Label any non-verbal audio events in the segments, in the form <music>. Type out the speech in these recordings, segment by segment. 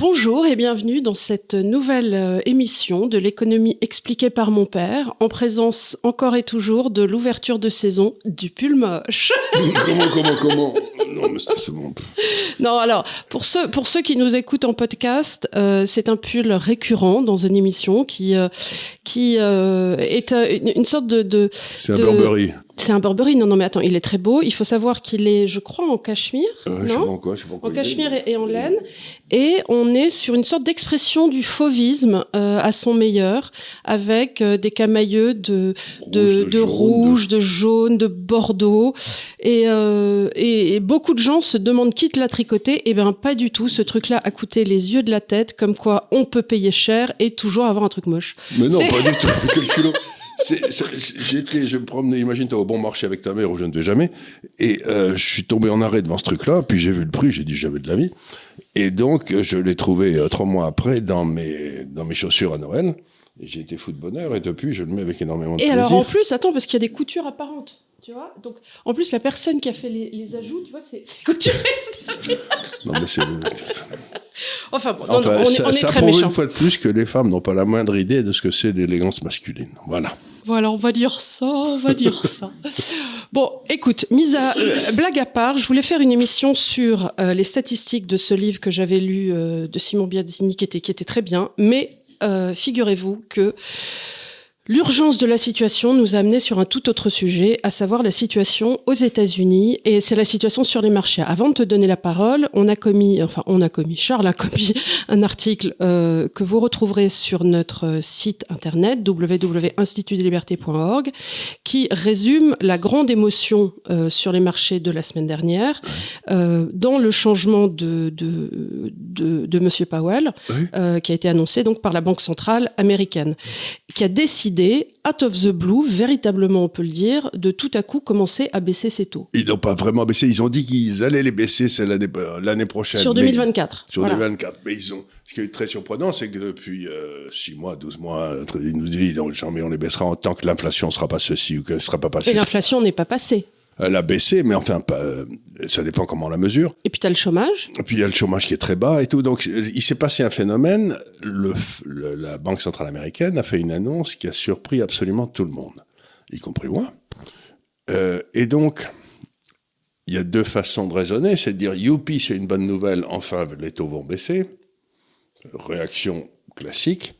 Bonjour et bienvenue dans cette nouvelle euh, émission de l'économie expliquée par mon père, en présence encore et toujours de l'ouverture de saison du pull moche. <laughs> comment, comment, comment? Non, mais c'est bon. Non, alors, pour ceux, pour ceux qui nous écoutent en podcast, euh, c'est un pull récurrent dans une émission qui, euh, qui euh, est une, une sorte de... de C'est un Burberry. C'est un Burberry, non, non, mais attends, il est très beau. Il faut savoir qu'il est, je crois, en cachemire, Euh, je sais pas non en quoi, je sais pas en En cachemire et, et en laine. Et on est sur une sorte d'expression du fauvisme euh, à son meilleur, avec euh, des camailleux de, de, de, jaune, rouge, de jaune, de bordeaux. Et, euh, et, et beaucoup de gens se demandent qui te l'a tricoté. Eh bien, pas du tout. Ce truc-là a coûté les yeux de la tête, comme quoi on peut payer cher et toujours avoir un truc moche. Mais non, pas du tout. J'étais, je me promenais, imagine, t'es au bon marché avec ta mère où je ne vais jamais, et euh, je suis tombé en arrêt devant ce truc-là, puis j'ai vu le prix, j'ai dit jamais de la vie, et donc euh, je l'ai trouvé euh, trois mois après dans mes dans mes chaussures à Noël, et j'ai été fou de bonheur, et depuis je le mets avec énormément de Et plaisir. alors, en plus, attends, parce qu'il y a des coutures apparentes. Tu vois Donc, en plus, la personne qui a fait les, les ajouts, tu vois, c'est c'est couturiste. Non, mais c'est Enfin, bon, non, enfin, non, on est, on est ça très prouve méchants. une fois de plus que les femmes n'ont pas la moindre idée de ce que c'est l'élégance masculine. Voilà. Voilà, on va dire ça, on va dire ça. <laughs> Bon, écoute, mise à euh, blague à part, je voulais faire une émission sur euh, les statistiques de ce livre que j'avais lu euh, de Simon Biazzini, qui était, qui était très bien, mais euh, figurez-vous que L'urgence de la situation nous a amené sur un tout autre sujet, à savoir la situation aux États-Unis, et c'est la situation sur les marchés. Avant de te donner la parole, on a commis, enfin on a commis, Charles a commis <laughs> un article euh, que vous retrouverez sur notre site internet www.institutdeslibertés.org, qui résume la grande émotion euh, sur les marchés de la semaine dernière, euh, dans le changement de de de, de Monsieur Powell, Oui. qui a été annoncé donc par la Banque centrale américaine qui a décidé, out of the blue, véritablement on peut le dire, de tout à coup commencer à baisser ses taux. Ils n'ont pas vraiment baissé. Ils ont dit qu'ils allaient les baisser l'année euh, prochaine. Sur mais- 2024. Sur Voilà. 2024. Mais ils ont. Ce qui est très surprenant, c'est que depuis 6 mois, 12 mois, euh, ils nous disent non, jamais on les baissera en tant que l'inflation ne sera pas ceci ou qu'elle ne sera pas Et passée. l'inflation n'est pas passée. Elle a baissé, mais enfin, pas, euh, ça dépend comment on la mesure. Et puis tu as le chômage? Et puis il y a le chômage qui est très bas et tout. Donc il s'est passé un phénomène. Le, le- la Banque centrale américaine a fait une annonce qui a surpris absolument tout le monde, y compris moi. Euh, et donc il y a deux façons de raisonner, c'est de dire youpi, c'est une bonne nouvelle, enfin les taux vont baisser. Réaction classique.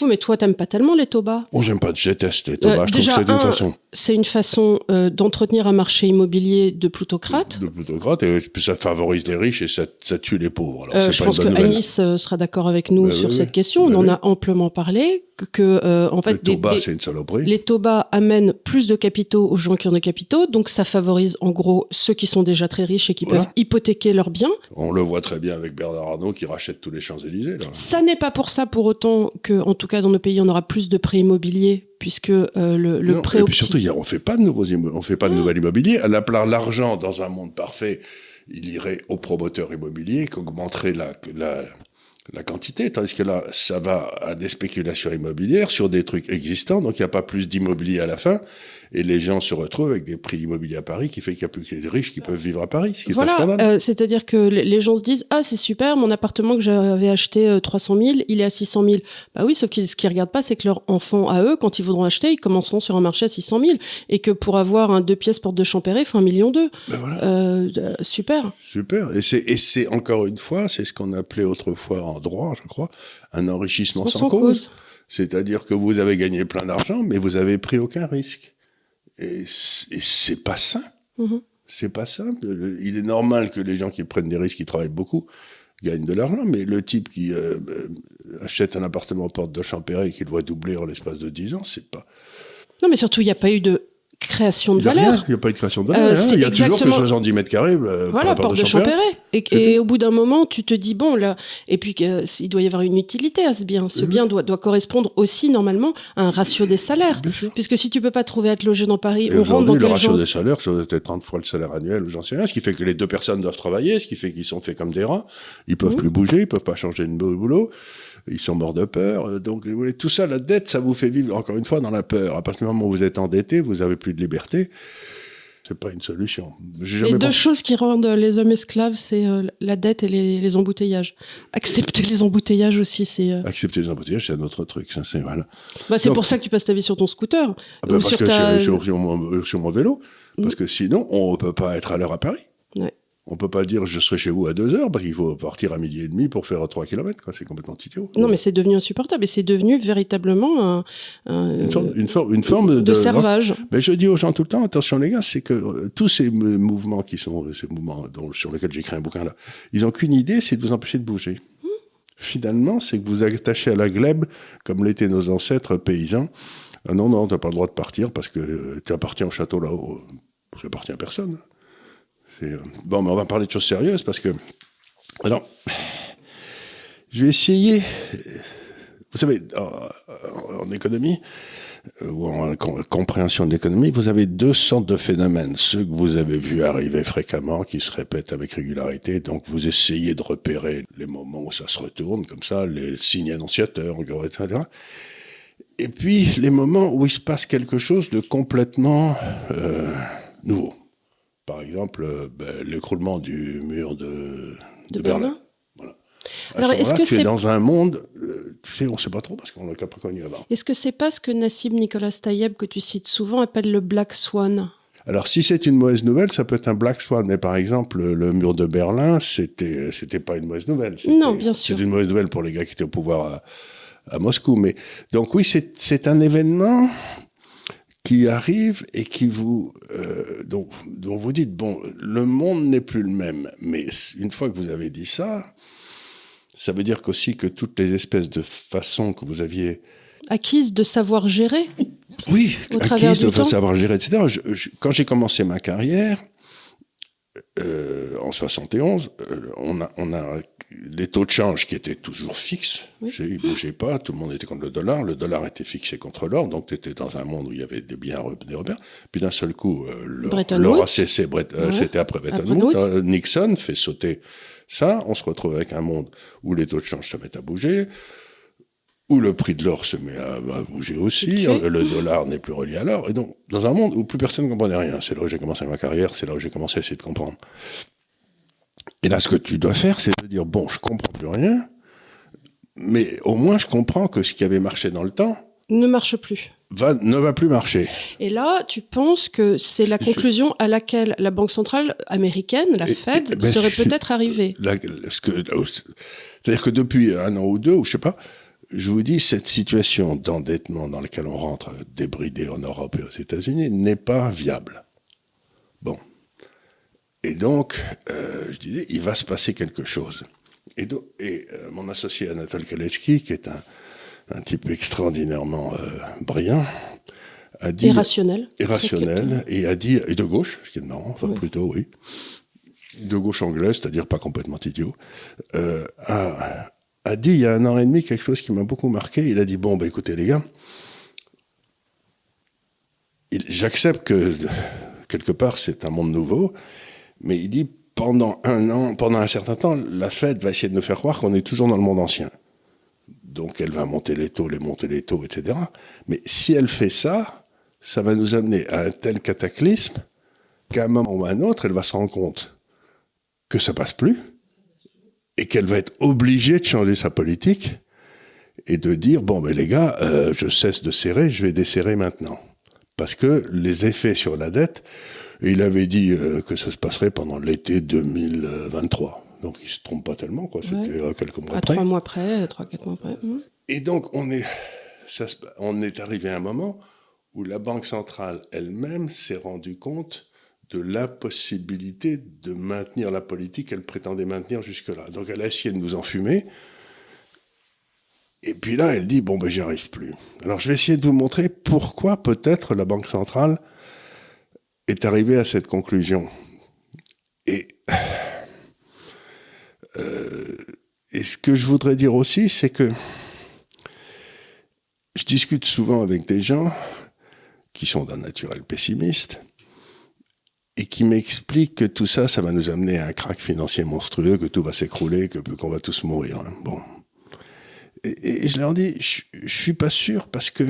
Oui, mais toi, t'aimes pas tellement les taux bas. Bon, j'aime pas, je déteste les taux bas, Euh, je trouve déjà, que c'est une un, façon C'est une façon euh, d'entretenir un marché immobilier de plutocrate. de plutocrate, et puis ça favorise les riches et ça, ça tue les pauvres. Alors, Euh, je pas pense que nouvelle. Anis sera d'accord avec nous Bah sur oui, cette oui. question. On Bah en oui. a amplement parlé. Que, en fait, Le taux des- bas, des- c'est une saloperie. Les taux bas amènent plus de capitaux aux gens qui ont des capitaux, donc ça favorise en gros ceux qui sont déjà très riches et qui Voilà. peuvent hypothéquer leurs biens. On le voit très bien avec Bernard Arnault qui rachète tous les Champs-Élysées. Ça n'est pas pour ça pour autant que, en tout cas dans nos pays, on aura plus de prêts immobiliers, puisque euh, le, le Non, prêt et puis surtout, on fait pas de nouveaux on fait pas de Ah. nouvel immobilier. À la l'argent dans un monde parfait, il irait au promoteur immobilier qui augmenterait la, la, la quantité, tandis que là, ça va à des spéculations immobilières sur des trucs existants, donc il n'y a pas plus d'immobilier à la fin, et les gens se retrouvent avec des prix immobiliers à Paris qui fait qu'il n'y a plus que les riches qui peuvent vivre à Paris, ce qui est un Voilà, scandale. euh, c'est-à-dire que les gens se disent ah c'est super, mon appartement que j'avais acheté euh, 300 000, il est à 600 000. Bah oui, sauf qu'ils ce qu'ils regardent pas, c'est que leurs enfants à eux, quand ils voudront acheter, ils commenceront sur un marché à 600 000 et que pour avoir un deux pièces porte de Champéret, il faut un million deux. Ben voilà. Euh, euh, super. Super. Et c'est, et c'est encore une fois, c'est ce qu'on appelait autrefois en droit, je crois, un enrichissement Sans, sans, cause. cause. C'est-à-dire que vous avez gagné plein d'argent, mais vous avez pris aucun risque. Et c'est, pas sain. Mhm. C'est pas simple. Le- Il est normal que les gens qui prennent des risques, qui travaillent beaucoup, gagnent de l'argent, mais le type qui euh, euh, achète un appartement en porte de Champéret et qui le voit doubler en l'espace de 10 ans, c'est pas. Non, mais surtout, il n'y a pas eu de création de Il y valeur. rien, il n'y a pas de création de valeur. Euh, hein. Il y a toujours que exactement- 70 mètres carrés. euh, Voilà, porte de Champéret. Et, au bout d'un moment, tu te dis, bon, là, et puis euh, il doit y avoir une utilité à ce bien. Ce Mhm. bien doit, doit correspondre aussi, normalement, à un ratio des salaires. Puisque si tu peux pas trouver à te loger dans Paris, Et on rentre dans le ratio des salaires, ça doit être 30 fois le salaire annuel ou j'en sais rien, ce qui fait que les deux personnes doivent travailler, ce qui fait qu'ils sont faits comme des rats, ils peuvent Mhm. plus bouger, ils peuvent pas changer de boulot, ils sont morts de peur. euh, Donc, vous voyez, tout ça, la dette, ça vous fait vivre, encore une fois, dans la peur. À partir du moment où vous êtes endetté, vous avez plus de liberté. C'est pas une solution. Les deux choses qui rendent les hommes esclaves, c'est euh, la dette et les, embouteillages. Accepter les embouteillages aussi, c'est. Euh, Accepter les embouteillages, c'est un autre truc. Ça, c'est voilà. Bah, c'est pour ça que tu passes ta vie sur ton scooter. Ah bah, ou sur, ta... sur, mon, sur, mon, vélo. Parce mm. que sinon, on ne peut pas être à l'heure à Paris. On peut pas dire je serai chez vous à deux heures parce qu'il faut partir à midi et demi pour faire trois kilomètres. C'est complètement idiot. Non, mais c'est devenu insupportable et c'est devenu véritablement une, forme, une, forme, de, servage. Mais je dis aux gens tout le temps attention les gars, c'est que euh, tous ces mouvements qui sont ces mouvements sur lesquels j'écris un bouquin là, ils n'ont qu'une idée, c'est de vous empêcher de bouger. Finalement, c'est que vous attachez à la glèbe comme l'étaient nos ancêtres paysans. Ah non, non, tu n'as pas le droit de partir parce que euh, tu appartiens au château là-haut. Ça appartient à personne. Euh, bon, mais on va parler de choses sérieuses parce que. Alors, je vais essayer. Vous savez, en, économie, euh, ou en compréhension de l'économie, vous avez deux sortes de phénomènes. Ceux que vous avez vus arriver fréquemment, qui se répètent avec régularité. Donc, vous essayez de repérer les moments où ça se retourne, comme ça, les signes annonciateurs, etc. Et puis, les moments où il se passe quelque chose de complètement euh, nouveau. Par exemple, euh, ben, l'écroulement du mur de, Berlin. Voilà. Alors, est-ce que c'est dans un monde, euh, tu sais, on ne sait pas trop parce qu'on l'a pas connu avant. Est-ce que c'est pas ce que Nassim Nicolas Tayeb, que tu cites souvent, appelle le Black Swan? Alors, si c'est une mauvaise nouvelle, ça peut être un black swan. Mais par exemple, le mur de Berlin, c'était, c'était pas une mauvaise nouvelle. Non, bien sûr. C'est une mauvaise nouvelle pour les gars qui étaient au pouvoir à, à Moscou. Mais donc oui, c'est un événement qui arrive et qui vous, euh, dont, vous dites, bon, le monde n'est plus le même. Mais une fois que vous avez dit ça, ça veut dire qu'aussi que toutes les espèces de façons que vous aviez... Acquises de savoir gérer Oui, acquises de savoir gérer, etc. quand j'ai commencé ma carrière, euh, en 71, euh, on, a, on a les taux de change qui étaient toujours fixes. Ils ne bougeaient pas, tout le monde était contre le dollar. Le dollar était fixé contre l'or, donc tu étais dans un monde où il y avait des biens, des repères. Puis d'un seul coup, euh, l'or a cessé. C'était après Bretton Woods. Nixon fait sauter ça. On se retrouve avec un monde où les taux de change se mettent à bouger où le prix de l'or se met à, bouger aussi, le dollar n'est plus relié à l'or, et donc dans un monde où plus personne ne comprenait rien, c'est là où j'ai commencé ma carrière, c'est là où j'ai commencé à essayer de comprendre. Et là, ce que tu dois faire, c'est de dire, bon, je comprends plus rien, mais au moins je comprends que ce qui avait marché dans le temps... Ne marche plus. Va, ne va plus marcher. Et là, tu penses que c'est la conclusion à laquelle la Banque centrale américaine, la Fed, ben, serait peut-être arrivée C'est-à-dire que depuis un an ou deux, ou je sais pas, je vous dis, cette situation d'endettement dans laquelle on rentre débridé en Europe et aux États-Unis n'est pas viable. Bon. Et donc, euh, je disais, il va se passer quelque chose. Et, et euh, mon associé Anatole Kaletsky, qui est un, un type extraordinairement euh, brillant, a dit... Irrationnel. Irrationnel, et a dit, et de gauche, ce qui est marrant, enfin plutôt, oui, de gauche anglaise, c'est-à-dire pas complètement idiot, a, a dit il y a un an et demi quelque chose qui m'a beaucoup marqué. Il a dit bon, bah, écoutez les gars, j'accepte que quelque part c'est un monde nouveau, mais il dit pendant un an, pendant un certain temps, la Fed va essayer de nous faire croire qu'on est toujours dans le monde ancien. Donc elle va monter les taux, les monter les taux, etc. Mais si elle fait ça, ça va nous amener à un tel cataclysme qu'à un moment ou à un autre, elle va se rendre compte que ça passe plus et qu'elle va être obligée de changer sa politique et de dire bon ben les gars, euh, je cesse de serrer, je vais desserrer maintenant, parce que les effets sur la dette, il avait dit euh, que ça se passerait pendant l'été 2023. Donc il se trompe pas tellement quoi, c'était à quelques mois à trois mois près, trois quatre mois près. Mmh. Et donc on est ça, on est arrivé à un moment où la banque centrale elle-même s'est rendue compte de l'impossibilité de maintenir la politique qu'elle prétendait maintenir jusque-là. Donc elle a essayé de nous enfumer. Et puis là, elle dit, bon, ben j'y arrive plus. Alors je vais essayer de vous montrer pourquoi peut-être la Banque centrale est arrivée à cette conclusion. Et, euh, et ce que je voudrais dire aussi, c'est que je discute souvent avec des gens qui sont d'un naturel pessimiste, et qui m'explique que tout ça, ça va nous amener à un crack financier monstrueux, que tout va s'écrouler, que qu'on va tous mourir. Hein. Bon. Et, je leur dis, je, je suis pas sûr parce que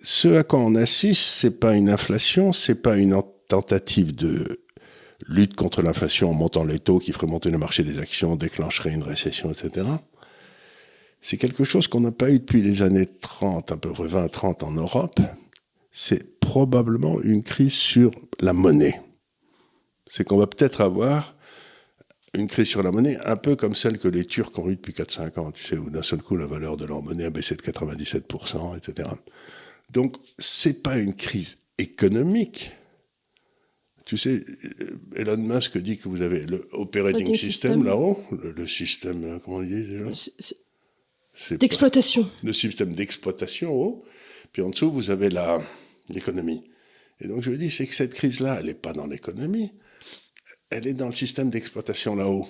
ce à quoi on assiste, c'est pas une inflation, c'est pas une tentative de lutte contre l'inflation en montant les taux qui ferait monter le marché des actions, déclencherait une récession, etc. C'est quelque chose qu'on n'a pas eu depuis les années 30, à peu près 20-30 en Europe. C'est probablement une crise sur la monnaie. C'est qu'on va peut-être avoir une crise sur la monnaie un peu comme celle que les Turcs ont eue depuis 4-5 ans, tu sais, où d'un seul coup la valeur de leur monnaie a baissé de 97%, etc. Donc, c'est pas une crise économique, tu sais, Elon Musk dit que vous avez le operating system, là-haut, le, système, euh, comment on dit déjà? D'exploitation. Le système d'exploitation haut, puis en dessous, vous avez l'économie. Et donc je dis, c'est que cette crise-là, elle n'est pas dans l'économie, elle est dans le système d'exploitation là-haut.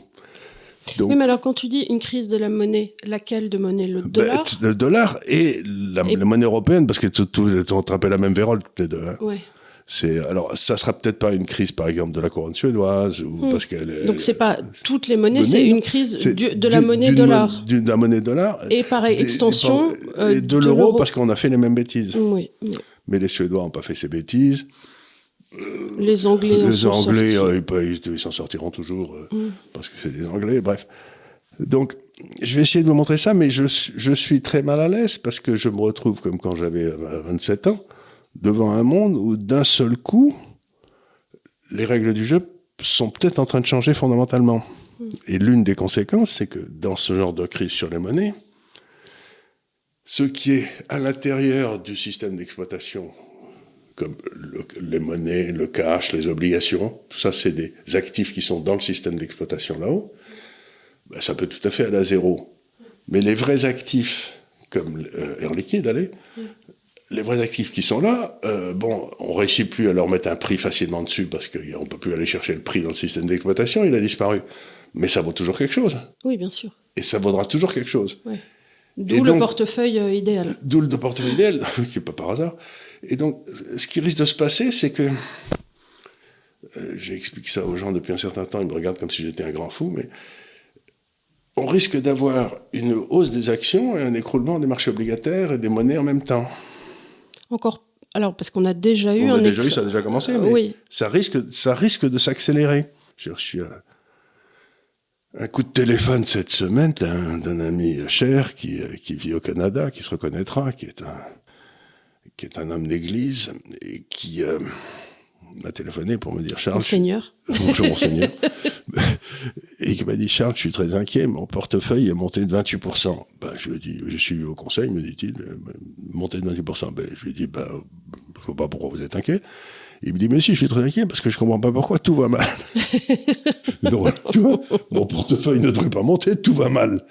oui, mais alors quand tu dis une crise de la monnaie, laquelle de monnaie? Le ben, dollar? Le dollar et la, monnaie européenne, parce que tu, te la même vérole les deux. Hein. Ouais. C'est alors ça sera peut-être pas une crise par exemple de la couronne suédoise ou hmm. parce qu'elle donc c'est pas toutes les monnaies c'est une crise de la monnaie dollar de la monnaie dollar et pareil extension et, de, l'euro parce qu'on a fait les mêmes bêtises oui, mais les Suédois ont pas fait ces bêtises les Anglais les Anglais euh, ils s'en sortiront toujours euh, hmm. parce que c'est des Anglais bref donc je vais essayer de vous montrer ça mais je, je suis très mal à l'aise parce que je me retrouve comme quand j'avais 27 ans devant un monde où d'un seul coup, les règles du jeu sont peut-être en train de changer fondamentalement. Hmm. Et l'une des conséquences, c'est que dans ce genre de crise sur les monnaies, ce qui est à l'intérieur du système d'exploitation, comme les monnaies, le cash, les obligations, tout ça, c'est des actifs qui sont dans le système d'exploitation là-haut, ben, ça peut tout à fait aller à zéro. Mais les vrais actifs, comme euh, Air Liquide, allez, les vrais actifs qui sont là, euh, bon, on réussit plus à leur mettre un prix facilement dessus parce qu'on peut plus aller chercher le prix dans le système d'exploitation, il a disparu. Mais ça vaut toujours quelque chose. Oui, bien sûr. Et ça vaudra toujours quelque chose. D'où le portefeuille euh, idéal. D'où le portefeuille idéal, <laughs> qui n'est pas par hasard. Et donc, ce qui risque de se passer, c'est que euh, j'explique ça aux gens depuis un certain temps, ils me regardent comme si j'étais un grand fou, mais on risque d'avoir une hausse des actions et un écroulement des marchés obligataires et des monnaies en même temps. Encore. Alors, parce qu'on a déjà eu on a déjà eu, ça a déjà commencé, mais oui. ça, risque, ça risque de s'accélérer. J'ai reçu un, coup de téléphone cette semaine d'un ami cher qui, qui vit au Canada, qui se reconnaîtra, qui est un, qui est un homme d'église et qui. Euh, m'a téléphoné pour me dire Charles. Monseigneur. Bonjour, Monseigneur. <laughs> et qui m'a dit Charles, je suis très inquiet, mon portefeuille est monté de 28%. Ben, je lui ai dit, j'ai suivi au conseil, me dit-il, monté de 28%. Ben, je lui ai dit, ben, je ne vois pas pourquoi vous êtes inquiet. Il me dit, mais si, je suis très inquiet parce que je comprends pas pourquoi tout va mal. <laughs> Donc, tu vois, mon portefeuille ne devrait pas monter, tout va mal.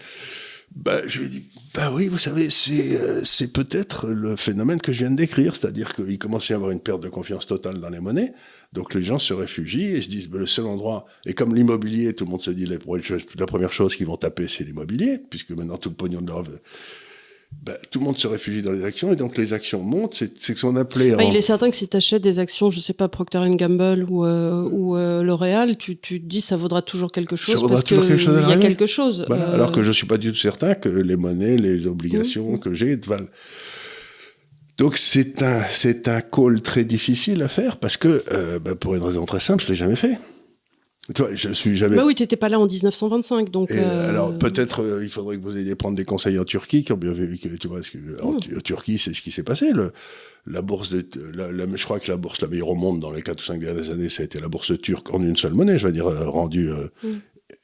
Ben, je lui dit, bah oui, vous savez, c'est euh, c'est peut-être le phénomène que je viens de décrire, c'est-à-dire qu'il commence à y avoir une perte de confiance totale dans les monnaies, donc les gens se réfugient et se disent bah, le seul endroit, et comme l'immobilier, tout le monde se dit la, la première chose qu'ils vont taper, c'est l'immobilier, puisque maintenant tout le pognon de leur ben, tout le monde se réfugie dans les actions et donc les actions montent. C'est ce qu'on appelait. Bah, il est certain que si tu achètes des actions, je sais pas, Procter Gamble ou, euh, ou euh, L'Oréal, tu, tu te dis ça vaudra toujours quelque chose ça parce qu'il y a quelque chose. Euh. Alors que je suis pas du tout certain que les monnaies, les obligations mmh. que j'ai valent. Donc c'est un c'est un call très difficile à faire parce que ben, pour une raison très simple, je l'ai jamais fait. Tu vois, je suis jamais. Bah oui, tu n'étais pas là en 1925, donc. Euh, alors peut-être euh, il faudrait que vous ayez prendre des conseils en Turquie, qui ont bien vu que tu vois, que, en, hmm. Turquie, c'est ce qui s'est passé. Le, la bourse de, la, je crois que la bourse la meilleure au monde dans les 4 ou 5 dernières années, ça a été la bourse turque en une seule monnaie, je vais dire, euh, rendue.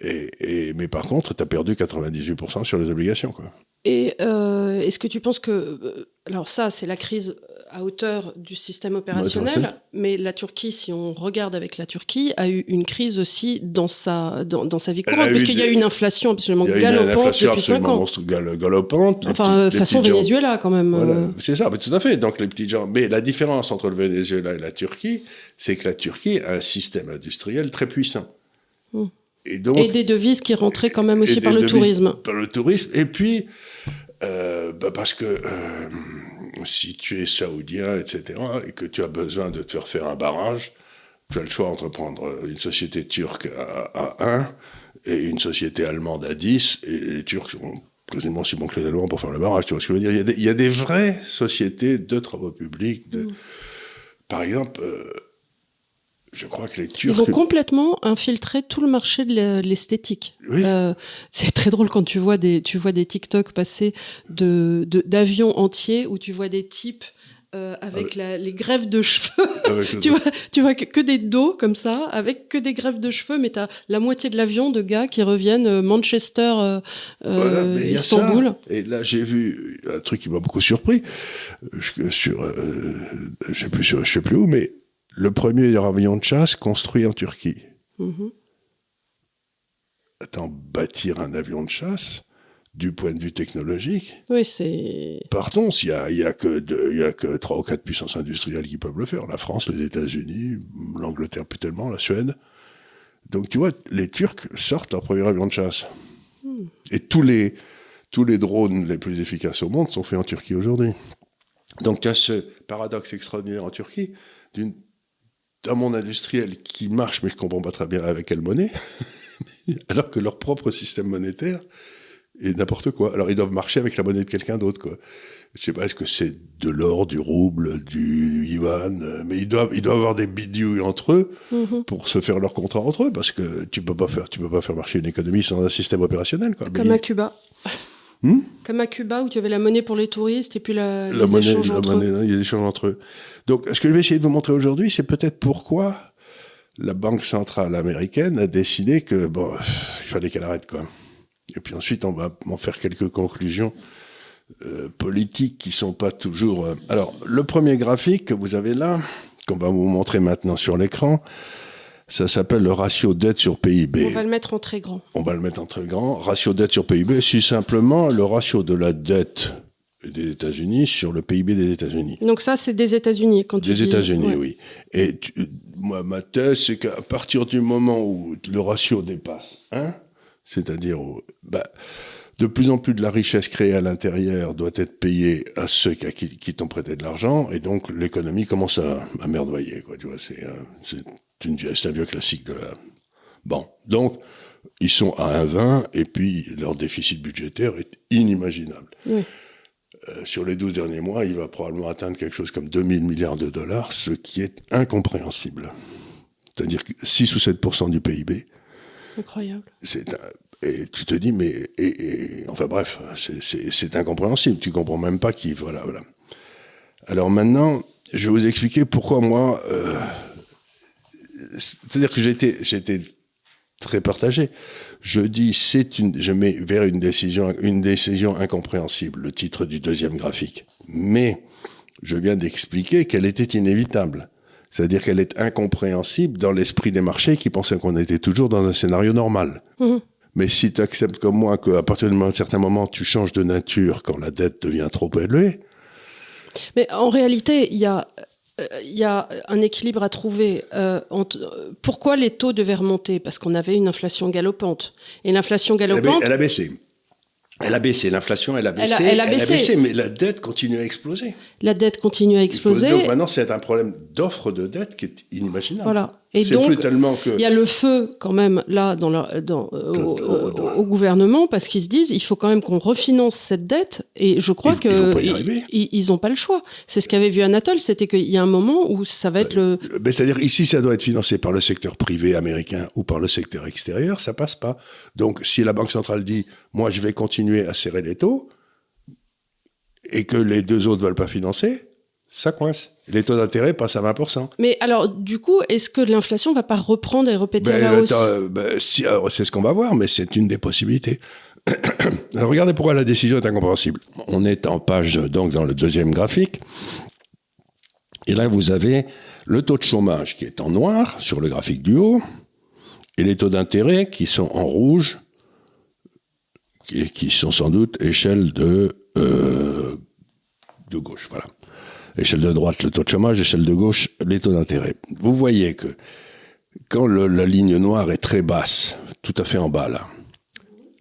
Et, et, mais par contre, tu as perdu 98% sur les obligations, quoi. Et est-ce que tu penses que. Alors, ça, c'est la crise à hauteur du système opérationnel, mais la Turquie, si on regarde avec la Turquie, a eu une crise aussi dans sa, dans, sa vie courante, parce qu'il y a eu une inflation absolument galopante depuis 5 ans. galopante. Enfin, façon Venezuela quand même. Euh. c'est ça, mais tout à fait. Donc les petits gens. Mais la différence entre le Venezuela et la Turquie, c'est que la Turquie a un système industriel très puissant. Hmm. Et, donc, et des devises qui rentraient quand même aussi par le tourisme. Par le tourisme. Et puis, euh, bah parce que euh, si tu es saoudien, etc., et que tu as besoin de te faire faire un barrage, tu as le choix entre prendre une société turque à, 1 et une société allemande à 10, et les Turcs sont quasiment si bons que les Allemands pour faire le barrage. Tu vois ce que je veux dire? Il y, a des, il y, a des, vraies sociétés de travaux publics. De... Mm. Par exemple, euh, Je crois que les Turcs. Ils ont complètement infiltré tout le marché de l'esthétique. Oui. Euh, c'est très drôle quand tu vois des, tu vois des TikTok passer de- d'avions entiers où tu vois des types euh, avec la- les greffes de cheveux. le- <laughs> tu vois, tu vois que, que des dos comme ça, avec que des greffes de cheveux, mais t'as la moitié de l'avion de gars qui reviennent euh, Manchester, euh, Voilà, mais Istanbul. Et là, j'ai vu un truc qui m'a beaucoup surpris. Je- Sur, je sais plus, sur- je sais plus où, mais le premier avion de chasse construit en Turquie. Mhm. Attends, bâtir un avion de chasse, du point de vue technologique, Oui, c'est. Partons, il y a, y a que deux- y a que trois ou quatre puissances industrielles qui peuvent le faire. La France, les États-Unis, l'Angleterre plus tellement, la Suède. Donc tu vois, les Turcs sortent leur premier avion de chasse. Et tous les, tous les drones les plus efficaces au monde sont faits en Turquie aujourd'hui. Donc tu as ce paradoxe extraordinaire en Turquie d'une- d'un monde industriel qui marche, mais je comprends pas très bien avec quelle monnaie, <laughs> alors que leur propre système monétaire est n'importe quoi. Alors ils doivent marcher avec la monnaie de quelqu'un d'autre, quoi. Je sais pas, est-ce que c'est de l'or, du rouble, du yuan, euh, mais ils doivent, ils doivent avoir des bidouilles entre eux Mhm. pour se faire leur contrat entre eux, parce que tu peux pas faire, tu peux pas faire marcher une économie sans un système opérationnel, quoi. Comme Mais à Cuba. Hmm Comme à Cuba où tu avais la monnaie pour les touristes et puis la, la les monnaie, échanges la entre monnaie, eux. là, il y a des échanges entre eux. Donc, ce que je vais essayer de vous montrer aujourd'hui, c'est peut-être pourquoi la Banque centrale américaine a décidé que bon, il fallait qu'elle arrête quoi. Et puis ensuite, on va en faire quelques conclusions euh, politiques qui sont pas toujours. euh, Alors, le premier graphique que vous avez là, qu'on va vous montrer maintenant sur l'écran, ça s'appelle le ratio dette sur PIB. On va le mettre en très grand. On va le mettre en très grand. Ratio dette sur PIB, c'est simplement le ratio de la dette des États-Unis sur le PIB des États-Unis. Donc ça, c'est des États-Unis quand tu Des dis- États-Unis, ouais. oui. Et tu- moi, ma thèse, c'est qu'à partir du moment où le ratio dépasse 1, c'est-à-dire où, bah, de plus en plus de la richesse créée à l'intérieur doit être payée à ceux qui, à qui, qui t'ont prêté de l'argent, et donc l'économie commence à, à merdoyer, quoi. Tu vois, c'est euh, c'est un vieux classique de la. Bon, donc ils sont à 1,20 et puis leur déficit budgétaire est inimaginable. Oui. Euh, sur les 12 derniers mois, il va probablement atteindre quelque chose comme 2000 milliards de dollars, ce qui est incompréhensible. C'est-à-dire que 6 ou 7% du PIB, C'est incroyable. c'est et tu te dis mais et, et- enfin bref, c'est incompréhensible. Tu comprends même pas qui voilà voilà. Alors maintenant, je vais vous expliquer pourquoi moi. euh, C'est-à-dire que j'étais j'étais très partagé. Je dis c'est une je mets vers une décision une décision incompréhensible le titre du deuxième graphique. Mais je viens d'expliquer qu'elle était inévitable. C'est-à-dire qu'elle est incompréhensible dans l'esprit des marchés qui pensaient qu'on était toujours dans un scénario normal. Mhm. Mais si tu acceptes comme moi qu'à partir d'un certain moment, tu changes de nature quand la dette devient trop élevée, Mais en réalité, il y a, il y a un équilibre à trouver. euh, entre- euh, pourquoi les taux devaient remonter? Parce qu'on avait une inflation galopante. Et l'inflation elle a, ba- galopante, elle a baissé. Elle a baissé, l'inflation, elle a Elle a- baissé. elle a baissé. mais la dette continue à exploser. la dette continue à exploser. Donc maintenant, c'est un problème d'offre de dette qui est inimaginable. Voilà. Et C'est donc, plus tellement que. Il y a le feu quand même là dans leur- dans, euh, au, gouvernement parce qu'ils se disent il faut quand même qu'on refinance cette dette et je crois Ils- ils que vont pas ils- le choix. C'est ce qu'avait vu Anatole, c'était qu'il y a un moment où ça va être le Ben, C'est-à-dire ici, ça doit être financé par le secteur privé américain ou par le secteur extérieur, ça passe pas. Donc, si la Banque centrale dit, moi, je vais continuer à serrer les taux, et que les deux autres veulent pas financer, ça coince. Les taux d'intérêt passent à 20%. Mais alors du coup, est-ce que l'inflation va pas reprendre et repéter à Ben, la hausse euh, ben, si, c'est ce qu'on va voir, mais c'est une des possibilités. <coughs> alors, regardez pourquoi la décision est incompréhensible. On est en page, donc, dans le deuxième graphique. Et là, vous avez le taux de chômage qui est en noir sur le graphique du haut, et les taux d'intérêt qui sont en rouge, qui, qui sont sans doute échelle de, euh, de gauche. Voilà. Échelle de droite, le taux de chômage, échelle de gauche, les taux d'intérêt. Vous voyez que quand la ligne noire est très basse, tout à fait en bas là,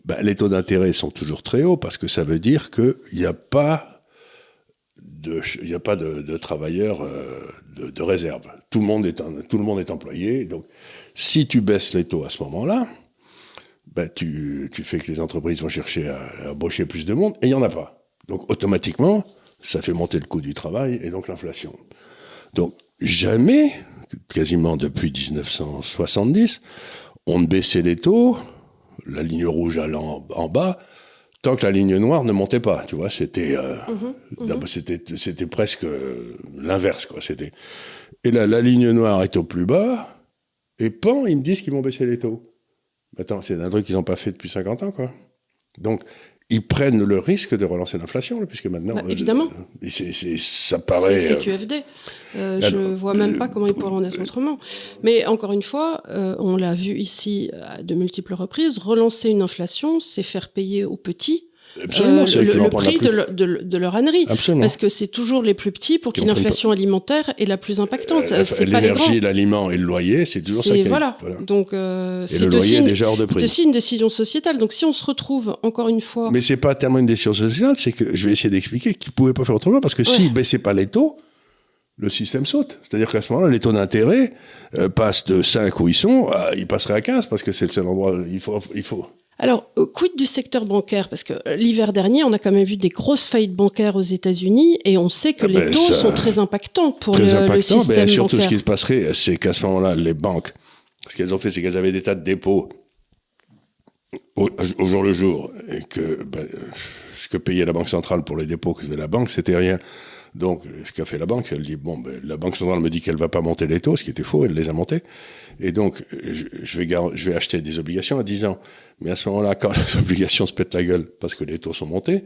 ben, les taux d'intérêt sont toujours très hauts parce que ça veut dire qu'il n'y a pas de, travailleurs euh, de, réserve. Tout le monde est employé. Donc, si tu baisses les taux à ce moment-là, ben, tu, tu fais que les entreprises vont chercher à, à embaucher plus de monde et il n'y en a pas. Donc, automatiquement, ça fait monter le coût du travail et donc l'inflation. Donc, jamais, quasiment depuis 1970, on ne baissait les taux, la ligne rouge allant en bas, tant que la ligne noire ne montait pas. Tu vois, c'était euh, Mhm, mhm. c'était c'était presque euh, l'inverse quoi. C'était et là la ligne noire est au plus bas et pan ils me disent qu'ils vont baisser les taux. Attends, c'est un truc qu'ils n'ont pas fait depuis 50 ans quoi. Donc ils prennent le risque de relancer l'inflation puisque maintenant Bah, euh, évidemment. c'est- c'est- ça paraît C'est euh, CQFD. Euh, je vois même euh, pas comment il pourrait en être autrement. Mais encore une fois, euh, on l'a vu ici à de multiples reprises, relancer une inflation, c'est faire payer aux petits euh, c'est le, prix de, le- de- de leur ânerie. Absolument. Parce que c'est toujours les plus petits pour Qui qui l'inflation alimentaire est la plus impactante. Euh, c'est. L'énergie, l'aliment et le loyer, c'est toujours ça C'est- qui voilà. voilà. Donc euh, Et c'est le loyer est déjà hors de c'est prix. aussi une décision sociétale. Donc si on se retrouve encore une fois, Mais c'est pas tellement une décision sociale, c'est que je vais essayer d'expliquer qu'ils pouvaient pas faire autrement parce que Ouais. s'ils baissaient pas les taux, le système saute. C'est-à-dire qu'à ce moment-là, les taux d'intérêt euh, passent de 5 où ils sont, à- ils passeraient à 15 parce que c'est le seul endroit où il faut, il faut. Alors, quid du secteur bancaire? Parce que euh, l'hiver dernier, on a quand même vu des grosses faillites bancaires aux États-Unis et on sait que Ah les ben, taux sont très impactants pour très le, le impactant. système Mais surtout, ce qui se passerait, c'est qu'à ce moment-là, les banques, ce qu'elles ont fait, c'est qu'elles avaient des tas de dépôts au, au jour le jour et que ben, euh, ce que payait la banque centrale pour les dépôts que faisait la banque, c'était rien. Donc, ce qu'a fait la banque, elle dit bon, ben, la banque centrale me dit qu'elle va pas monter les taux, ce qui était faux, elle les a montés. Et donc, je, je vais, gar- je vais acheter des obligations à 10 ans. Mais à ce moment-là, quand les <laughs> obligations se pètent la gueule parce que les taux sont montés,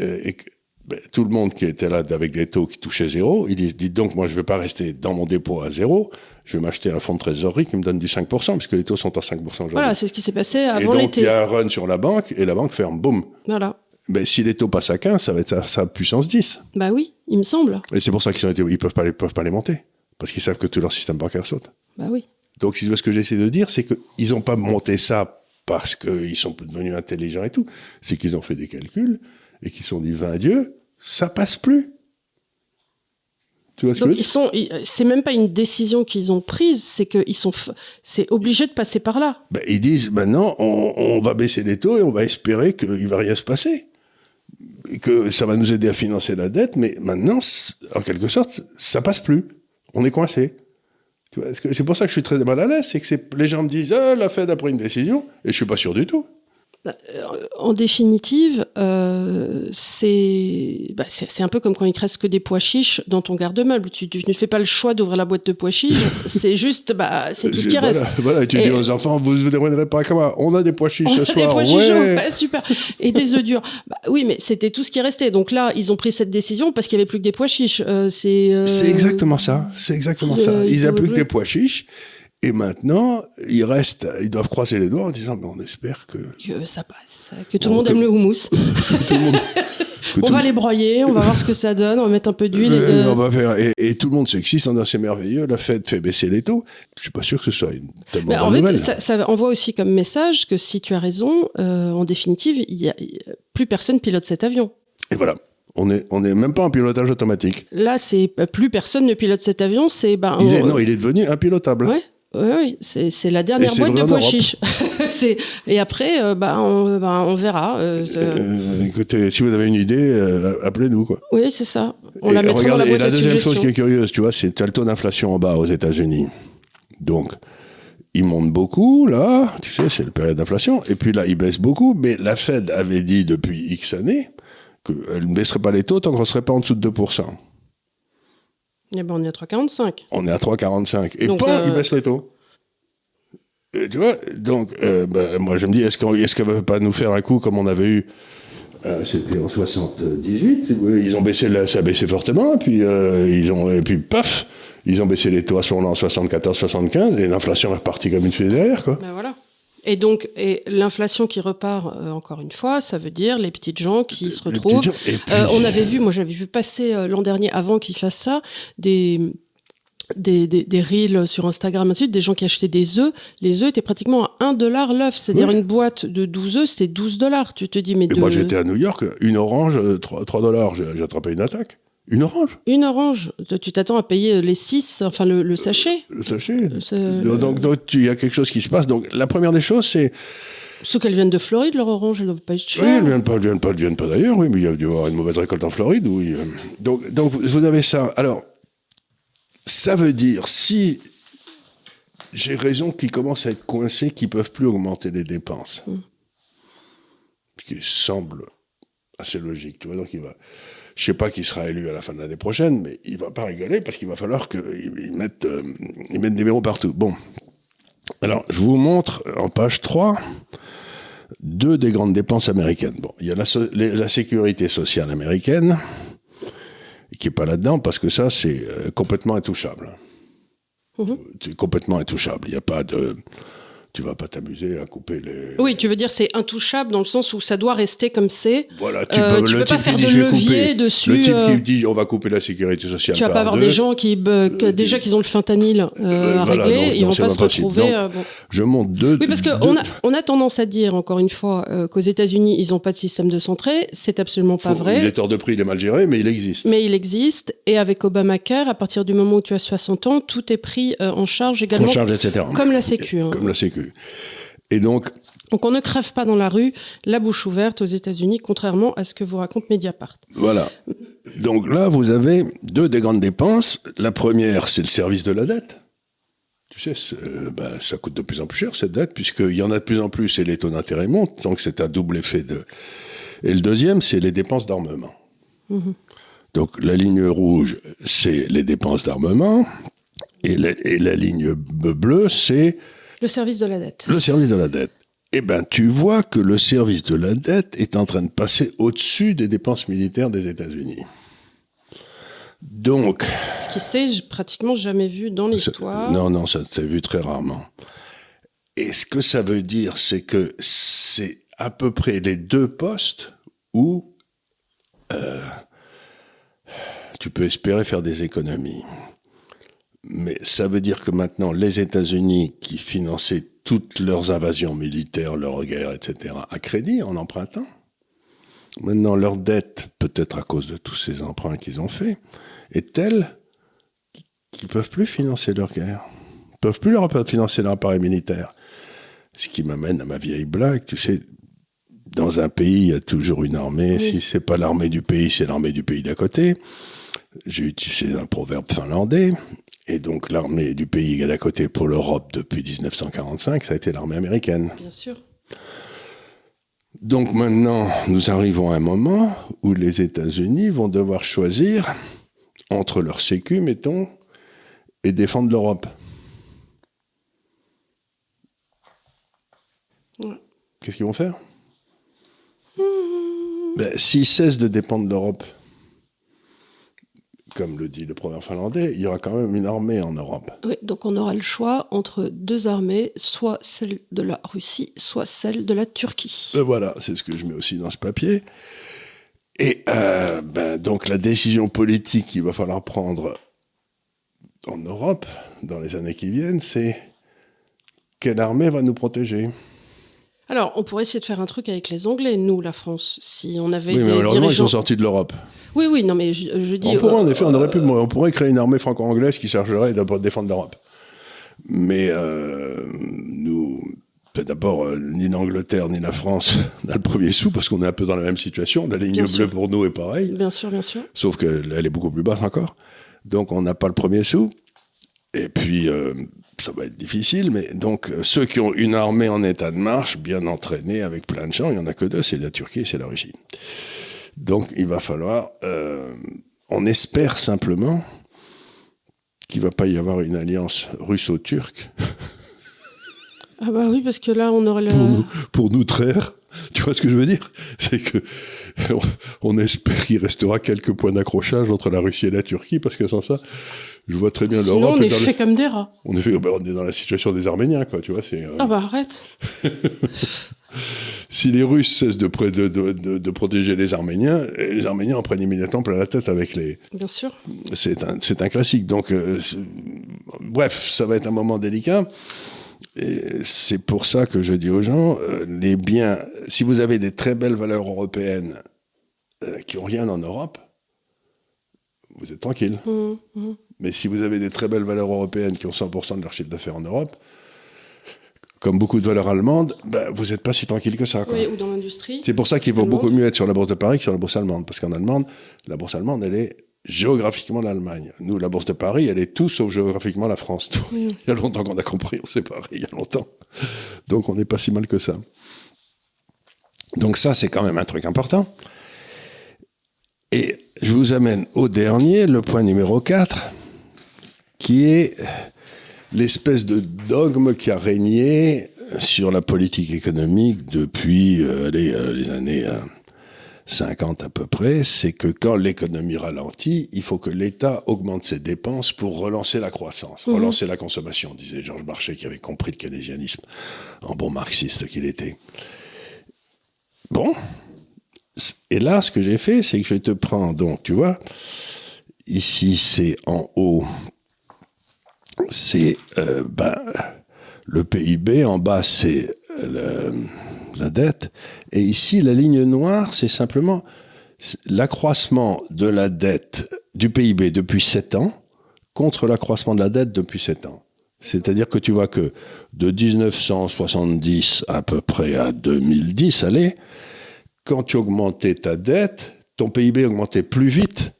euh, et que ben, tout le monde qui était là avec des taux qui touchaient zéro, il dit, dit donc, moi, je vais pas rester dans mon dépôt à zéro, je vais m'acheter un fonds de trésorerie qui me donne du 5%, puisque les taux sont à 5% aujourd'hui. Voilà, c'est ce qui s'est passé et avant donc, il l'été. y a un run sur la banque, et la banque ferme, boum. Voilà. Mais si les taux passent à 15, ça va être sa, sa puissance 10. Bah oui, il me semble. Et c'est pour ça qu'ils ont été, ils peuvent pas les, peuvent pas les monter. Parce qu'ils savent que tout leur système bancaire saute. Bah oui. Donc, si tu vois ce que j'essaie de dire, c'est qu'ils n'ont pas monté ça parce qu'ils sont devenus intelligents et tout. C'est qu'ils ont fait des calculs et qu'ils se sont dit, 20 Dieu, ça passe plus. Tu vois ce que je Donc veux ils sont, c'est même pas une décision qu'ils ont prise, c'est que ils sont, c'est obligé de passer par là. Ben, Ils disent, maintenant, on, on va baisser les taux et on va espérer qu'il va rien se passer. Et que ça va nous aider à financer la dette, mais maintenant, en quelque sorte, ça passe plus. On est coincé. C'est pour ça que je suis très mal à l'aise, c'est que les gens me disent, ah, la Fed a pris une décision, et je suis pas sûr du tout. En définitive, euh, c'est bah, c'est un peu comme quand il te reste que des pois chiches dans ton garde-meuble. Tu, tu ne fais pas le choix d'ouvrir la boîte de pois chiches, <laughs> c'est juste, bah, c'est tout ce qui voilà, reste. Voilà, tu Et- dis aux enfants, vous ne deviendrez pas comment On a des pois chiches On ce a des soir. pois chiches, ouais. super. Et des œufs durs. Bah, oui, mais c'était tout ce qui restait. Donc là, ils ont pris cette décision parce qu'il y avait plus que des pois chiches. Euh, c'est euh, exactement ça. C'est exactement ça. Euh, Ils faut plus que des pois chiches. Et maintenant, ils restent, ils doivent croiser les doigts en disant, mais on espère que que ça passe, que tout le monde aime le houmous. <laughs> <laughs> On va le- les broyer, on va voir ce que ça donne, on va mettre un peu d'huile. et Euh, de- on va faire, et, et tout le monde s'existe en disant c'est merveilleux, la Fed fait baisser les taux. Je suis pas sûr que ce soit une tellement Mais bonne en fait, nouvelle. ça, ça envoie aussi comme message que si tu as raison, euh, en définitive, il y a, plus personne pilote cet avion. Et voilà. On est, on est même pas en pilotage automatique. Là, c'est plus personne ne pilote cet avion. C'est ben, Il on- est, non, il est devenu impilotable. Ouais. Oui, oui, c'est la dernière boîte de pois chiches. <laughs> Et après, euh, bah, on, bah, on verra. euh, Euh, écoutez, si vous avez une idée, appelez-nous. Quoi. oui, c'est ça. On Et la mettra dans la et boîte la à deuxième chose qui est curieuse, tu vois, c'est tu as le taux d'inflation en bas aux États-Unis. Donc, il monte beaucoup, là, tu sais, c'est la période d'inflation. Et puis là, il baisse beaucoup, mais la Fed avait dit depuis X années qu'elle ne baisserait pas les taux tant qu'on ne serait pas en dessous de 2%. Eh ben, on est à 3,45. On est à 3,45. Et Donc, pas, euh, il baisse les taux. Et tu vois, donc, euh, ben, moi je me dis, est-ce qu'on- ne va pas nous faire un coup comme on avait eu euh, C'était en 78. Oui, Ils ont baissé, la- ça a baissé fortement, et puis, euh, ils ont, et puis paf, ils ont baissé les taux à ce moment-là en 74-75, et l'inflation est repartie comme une fusée derrière, quoi. Ben voilà. Et donc, et l'inflation qui repart, euh, encore une fois, ça veut dire les petites gens qui se retrouvent. gens- puis- Euh, on avait vu, moi j'avais vu passer euh, l'an dernier, avant qu'ils fassent ça, des, des, des, des reels sur Instagram, ainsi des gens qui achetaient des œufs. Les œufs étaient pratiquement à 1 dollar l'œuf. C'est-à-dire Oui. une boîte de 12 œufs, c'était 12 dollars. Tu te dis, mais Et de... moi j'étais à New York, une orange, euh, 3, 3 dollars, j'ai attrapé une attaque. Une orange, Une orange, tu t'attends à payer les 6, enfin le, le sachet. le sachet. C'est- Donc, donc, donc, il y a quelque chose qui se passe. Donc, la première des choses, c'est Ceux qu'elles viennent de Floride, leur orange, elles doivent pas être chères. Oui, elles ne viennent pas, viennent pas, viennent pas d'ailleurs, oui, mais il y a dû y avoir une mauvaise récolte en Floride, oui. euh. Donc, donc vous avez ça. Alors, ça veut dire, si j'ai raison qu'ils commencent à être coincés, qu'ils peuvent plus augmenter les dépenses. Mm. Ce qui semble assez logique, tu vois. Donc il va, je sais pas qui sera élu à la fin de l'année prochaine, mais il va pas rigoler parce qu'il va falloir qu'ils mettent, euh, ils mettent des verrous partout. Bon. Alors, je vous montre en page 3 deux des grandes dépenses américaines. Bon, il y a la, so- les- la sécurité sociale américaine, qui est pas là-dedans parce que ça, c'est euh, complètement intouchable. Mhm. C'est complètement intouchable. Il n'y a pas de. Tu vas pas t'amuser à couper les. Oui, tu veux dire c'est intouchable dans le sens où ça doit rester comme c'est. Voilà, tu Euh, peux, tu le peux pas faire de levier couper. dessus, Le type euh, qui dit on va couper la sécurité sociale Tu vas pas avoir deux. des gens qui euh, que- Euh, déjà qu'ils ont le fentanyl euh, Euh, à voilà, régler, non, ils non, vont pas se retrouver. Euh, bon. Je monte deux. Oui, parce deux- qu'on a, on a tendance à dire, encore une fois, euh, qu'aux États-Unis, ils n'ont pas de système de centré. C'est absolument pas faut- vrai. Il est hors de prix, il est mal géré, mais il existe. Mais il existe. Et avec Obamacare, à partir du moment où tu as 60 ans, tout est pris euh, en charge également, On charge, etc. comme la Sécu. hein. Comme la Sécu. Et donc, Donc on ne crève pas dans la rue, la bouche ouverte aux États-Unis, contrairement à ce que vous raconte Mediapart. voilà. Donc là, vous avez deux des grandes dépenses. La première, c'est le service de la dette. Tu sais, euh, ben, ça coûte de plus en plus cher, cette dette, puisqu'il y en a de plus en plus et les taux d'intérêt montent. Donc c'est un double effet de. Et le deuxième, c'est les dépenses d'armement. Mhm. Donc la ligne rouge, c'est les dépenses d'armement. Et la ligne bleue, c'est Le service de la dette. le service de la dette. Eh ben, tu vois que le service de la dette est en train de passer au-dessus des dépenses militaires des États-Unis. Donc, Ce qui s'est pratiquement jamais vu dans l'histoire. non, non, ça s'est vu très rarement. Et ce que ça veut dire, c'est que c'est à peu près les deux postes où euh, tu peux espérer faire des économies. Mais ça veut dire que maintenant, les États-Unis qui finançaient toutes leurs invasions militaires, leurs guerres, etc., à crédit, en empruntant, maintenant leur dette, peut-être à cause de tous ces emprunts qu'ils ont faits, est telle qu'ils peuvent plus financer leur guerre, Ils peuvent plus leur financer leur appareil militaire. Ce qui m'amène à ma vieille blague, tu sais, dans un pays, il y a toujours une armée. Oui. Si c'est pas l'armée du pays, c'est l'armée du pays d'à côté. J'ai utilisé un proverbe finlandais. Et donc, l'armée du pays d'à côté pour l'Europe depuis 1945, ça a été l'armée américaine. Bien sûr. Donc maintenant, nous arrivons à un moment où les États-Unis vont devoir choisir entre leur sécu, mettons, et défendre l'Europe. Ouais. Qu'est-ce qu'ils vont faire? Ben, S'ils cessent de dépendre de l'Europe, comme le dit le proverbe finlandais, il y aura quand même une armée en Europe. Oui, donc on aura le choix entre deux armées, soit celle de la Russie, soit celle de la Turquie. Euh, Voilà, c'est ce que je mets aussi dans ce papier. Et euh, ben, donc la décision politique qu'il va falloir prendre en Europe dans les années qui viennent, c'est quelle armée va nous protéger? Alors, on pourrait essayer de faire un truc avec les Anglais, nous, la France, si on avait Oui, mais des ils sont sortis de l'Europe. Oui, oui, non, mais je, je dis. On pourrait, en euh, effet, on aurait pu, on pourrait créer une armée franco-anglaise qui chercherait de défendre l'Europe. Mais euh, nous, ben, d'abord, euh, ni l'Angleterre ni la France <laughs> n'a le premier sou parce qu'on est un peu dans la même situation. La ligne Bien bleue sûr. pour nous est pareille. Bien sûr, bien sûr. Sauf qu'elle est beaucoup plus basse encore. Donc on n'a pas le premier sou. Et puis, euh, ça va être difficile. Mais donc, euh, ceux qui ont une armée en état de marche, bien entraînée, avec plein de gens, il n'y en a que deux, c'est la Turquie et c'est la Russie. Donc il va falloir... euh, on espère simplement qu'il ne va pas y avoir une alliance russo-turque Ah bah oui, parce que là, on aurait le. pour, nous, pour nous traire. Tu vois ce que je veux dire? C'est que on, on espère qu'il restera quelques points d'accrochage entre la Russie et la Turquie, parce que sans ça, je vois très bien l'Europe. on est fait le- comme des rats. on, est fait- ben, on est dans la situation des Arméniens, quoi. Tu vois, c'est euh, Ah bah arrête. <laughs> si les Russes cessent de, pré- de, de, de- de protéger les Arméniens, eh, les Arméniens en prennent immédiatement plein la tête avec les. Bien sûr. C'est un, classique. Donc, euh, bref, ça va être un moment délicat. C'est pour ça que je dis aux gens, euh, les biens, si vous avez des très belles valeurs européennes euh, qui ont rien en Europe, vous êtes tranquille. Hum, hum. Mais si vous avez des très belles valeurs européennes qui ont 100% de leur chiffre d'affaires en Europe, comme beaucoup de valeurs allemandes, ben, vous n'êtes pas si tranquille que ça. quoi. Oui, ou dans l'industrie. C'est pour ça qu'il vaut Allemande. beaucoup mieux être sur la bourse de Paris que sur la bourse allemande. Parce qu'en Allemagne, la bourse allemande, elle est géographiquement l'Allemagne. Nous, la Bourse de Paris, elle est tout sauf géographiquement la France. Il y a longtemps qu'on a compris, on s'est pareil, il y a longtemps. Donc on n'est pas si mal que ça. Donc ça, c'est quand même un truc important. Et je vous amène au dernier, le point numéro 4, qui est l'espèce de dogme qui a régné sur la politique économique depuis euh, euh, les années 50 à peu près, c'est que quand l'économie ralentit, il faut que l'État augmente ses dépenses pour relancer la croissance, mhm. relancer la consommation, disait Georges Marchais qui avait compris le keynésianisme en bon marxiste qu'il était. Bon. Et là, ce que j'ai fait, c'est que je te prends, donc, tu vois, ici c'est en haut, c'est euh, ben, le PIB, en bas c'est la dette. Et ici, la ligne noire, c'est simplement l'accroissement de la dette du PIB depuis 7 ans contre l'accroissement de la dette depuis 7 ans. C'est-à-dire que tu vois que de 1970 à peu près à 2010, allez, quand tu augmentais ta dette, ton PIB augmentait plus vite,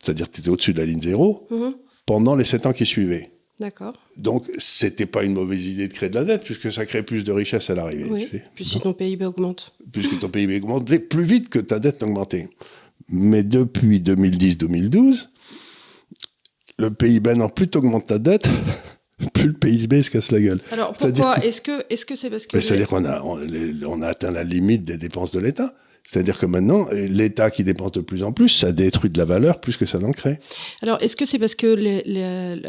c'est-à-dire que tu étais au-dessus de la ligne zéro, mm-hmm. Pendant les 7 ans qui suivaient. D'accord. Donc, c'était pas une mauvaise idée de créer de la dette, puisque ça crée plus de richesse à l'arrivée. Oui, puisque ton PIB augmente. Puisque ton PIB augmente plus vite que ta dette augmentée. Mais depuis 2010-2012, le PIB non plus augmente ta dette, <laughs> plus le PIB se casse la gueule. Alors pourquoi Est-ce que est-ce que c'est parce que c'est-à-dire qu'on a on, a atteint la limite des dépenses de l'État. C'est-à-dire que maintenant, l'État qui dépense de plus en plus, ça détruit de la valeur plus que ça n'en crée. Alors, est-ce que c'est parce que les, les,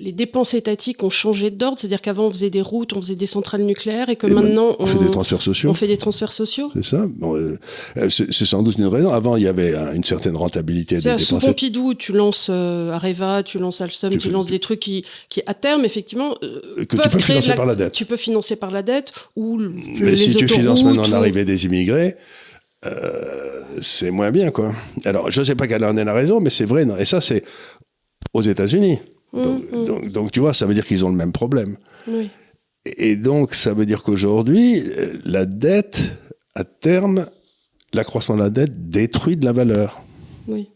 les dépenses étatiques ont changé d'ordre, c'est-à-dire qu'avant on faisait des routes, on faisait des centrales nucléaires, et que maintenant on, fait des transferts sociaux. On fait des transferts sociaux. C'est ça. Euh, c'est sans doute une raison. Avant, il y avait une certaine rentabilité des dépenses. Sous Pompidou, tu lances euh, Areva, tu lances Alstom, tu, lances des trucs qui, qui, à terme, effectivement, euh, que tu peux financer par la dette. Tu peux financer par la dette ou Mais si tu finances maintenant l'arrivée des immigrés. C'est moins bien, quoi. Alors, je ne sais pas quelle en est la raison, mais c'est vrai. Non. Et ça, c'est aux États-Unis. Mmh, mmh. Donc, tu vois, ça veut dire qu'ils ont le même problème. Et donc, ça veut dire qu'aujourd'hui, la dette, à terme, l'accroissement de la dette détruit de la valeur. Oui.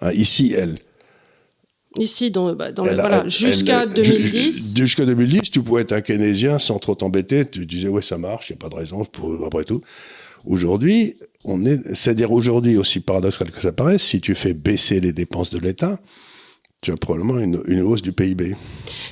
Ah, ici, elle. Ici, dans, bah, voilà, jusqu'à 2010. Jusqu'à 2010, tu pouvais être un keynésien sans trop t'embêter. Tu disais, ouais, ça marche, il n'y a pas de raison, pour, après tout. Aujourd'hui, on est, c'est-à-dire aujourd'hui, aussi paradoxal que ça paraisse, si tu fais baisser les dépenses de l'État, tu as probablement une, hausse du PIB.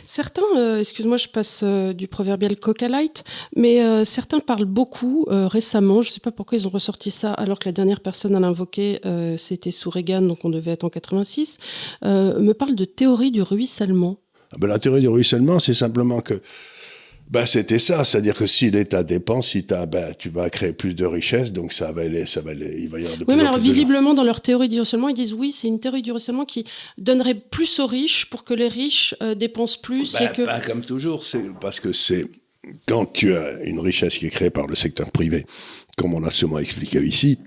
Certains, euh, excuse-moi, je passe euh, du proverbial coca light, mais euh, certains parlent beaucoup récemment, je ne sais pas pourquoi ils ont ressorti ça, alors que la dernière personne à l'invoquer, c'était sous Reagan, donc on devait être en 86, me parle de théorie du ruissellement. Ah ben, la théorie du ruissellement, c'est simplement que bah, c'était ça, c'est-à-dire que si l'État dépense, si as, bah, tu vas créer plus de richesses, donc ça va aller, ça va aller, il va y avoir de Oui, mais alors visiblement, dans leur théorie du ruissellement, ils disent oui, c'est une théorie du ruissellement qui donnerait plus aux riches pour que les riches euh, dépensent plus. Que... Bah, comme toujours, c'est parce que c'est quand tu as une richesse qui est créée par le secteur privé, comme on l'a sûrement expliqué ici,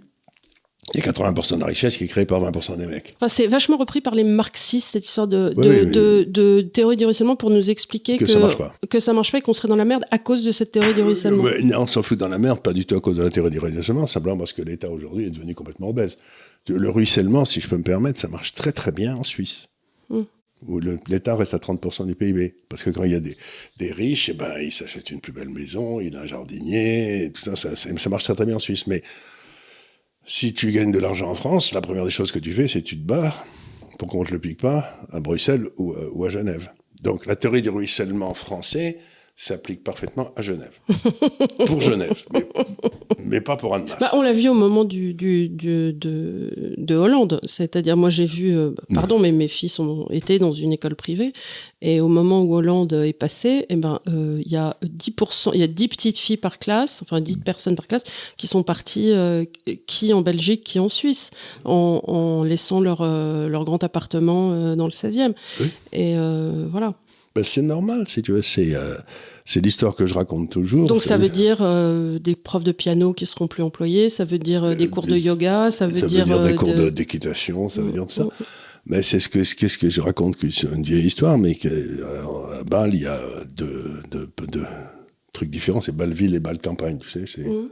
il y a 80% de la richesse qui est créée par 20% des mecs. Enfin, c'est vachement repris par les marxistes, cette histoire de, de, de, théorie du ruissellement pour nous expliquer que, que, ça marche pas. Que ça marche pas et qu'on serait dans la merde à cause de cette théorie du ruissellement. non, on s'en fout dans la merde, pas du tout à cause de la théorie du ruissellement, simplement parce que l'État aujourd'hui est devenu complètement obèse. Le ruissellement, si je peux me permettre, ça marche très très bien en Suisse. Hmm. Où l'État reste à 30% du PIB. Parce que quand il y a des, des riches, eh ben, ils s'achètent une plus belle maison, il a un jardinier, tout ça, ça, ça marche très très bien en Suisse. Mais si tu gagnes de l'argent en France, la première des choses que tu fais, c'est tu te barres pour qu'on ne te le pique pas à Bruxelles euh, ou à Genève. Donc la théorie du ruissellement français, s'applique parfaitement à Genève. <laughs> pour Genève, mais, pas pour Annemasse. Bah, on l'a vu au moment du, du, de, de, Hollande. C'est-à-dire, moi, j'ai vu, euh, pardon, mais mes fils ont été dans une école privée. Et au moment où Hollande est passé, eh ben, euh, il y a 10%, il y a 10 petites filles par classe, enfin 10 personnes par classe, qui sont parties, euh, qui en Belgique, qui en Suisse, en, en laissant leur, leur grand appartement dans le 16e. Et voilà. Ben, c'est normal, si tu veux. C'est euh, c'est l'histoire que je raconte toujours. Donc ça veut dire euh, des profs de piano qui seront plus employés, ça veut dire euh, des cours de yoga, ça veut dire, veut dire des cours d'équitation, ça veut dire tout ça. Mais c'est ce que qu'est-ce que je raconte, c'est une vieille histoire, mais que, à Bâle il y a deux, deux, deux trucs différents, c'est Bâle-Ville et Bâle-Campagne, tu sais. Mmh.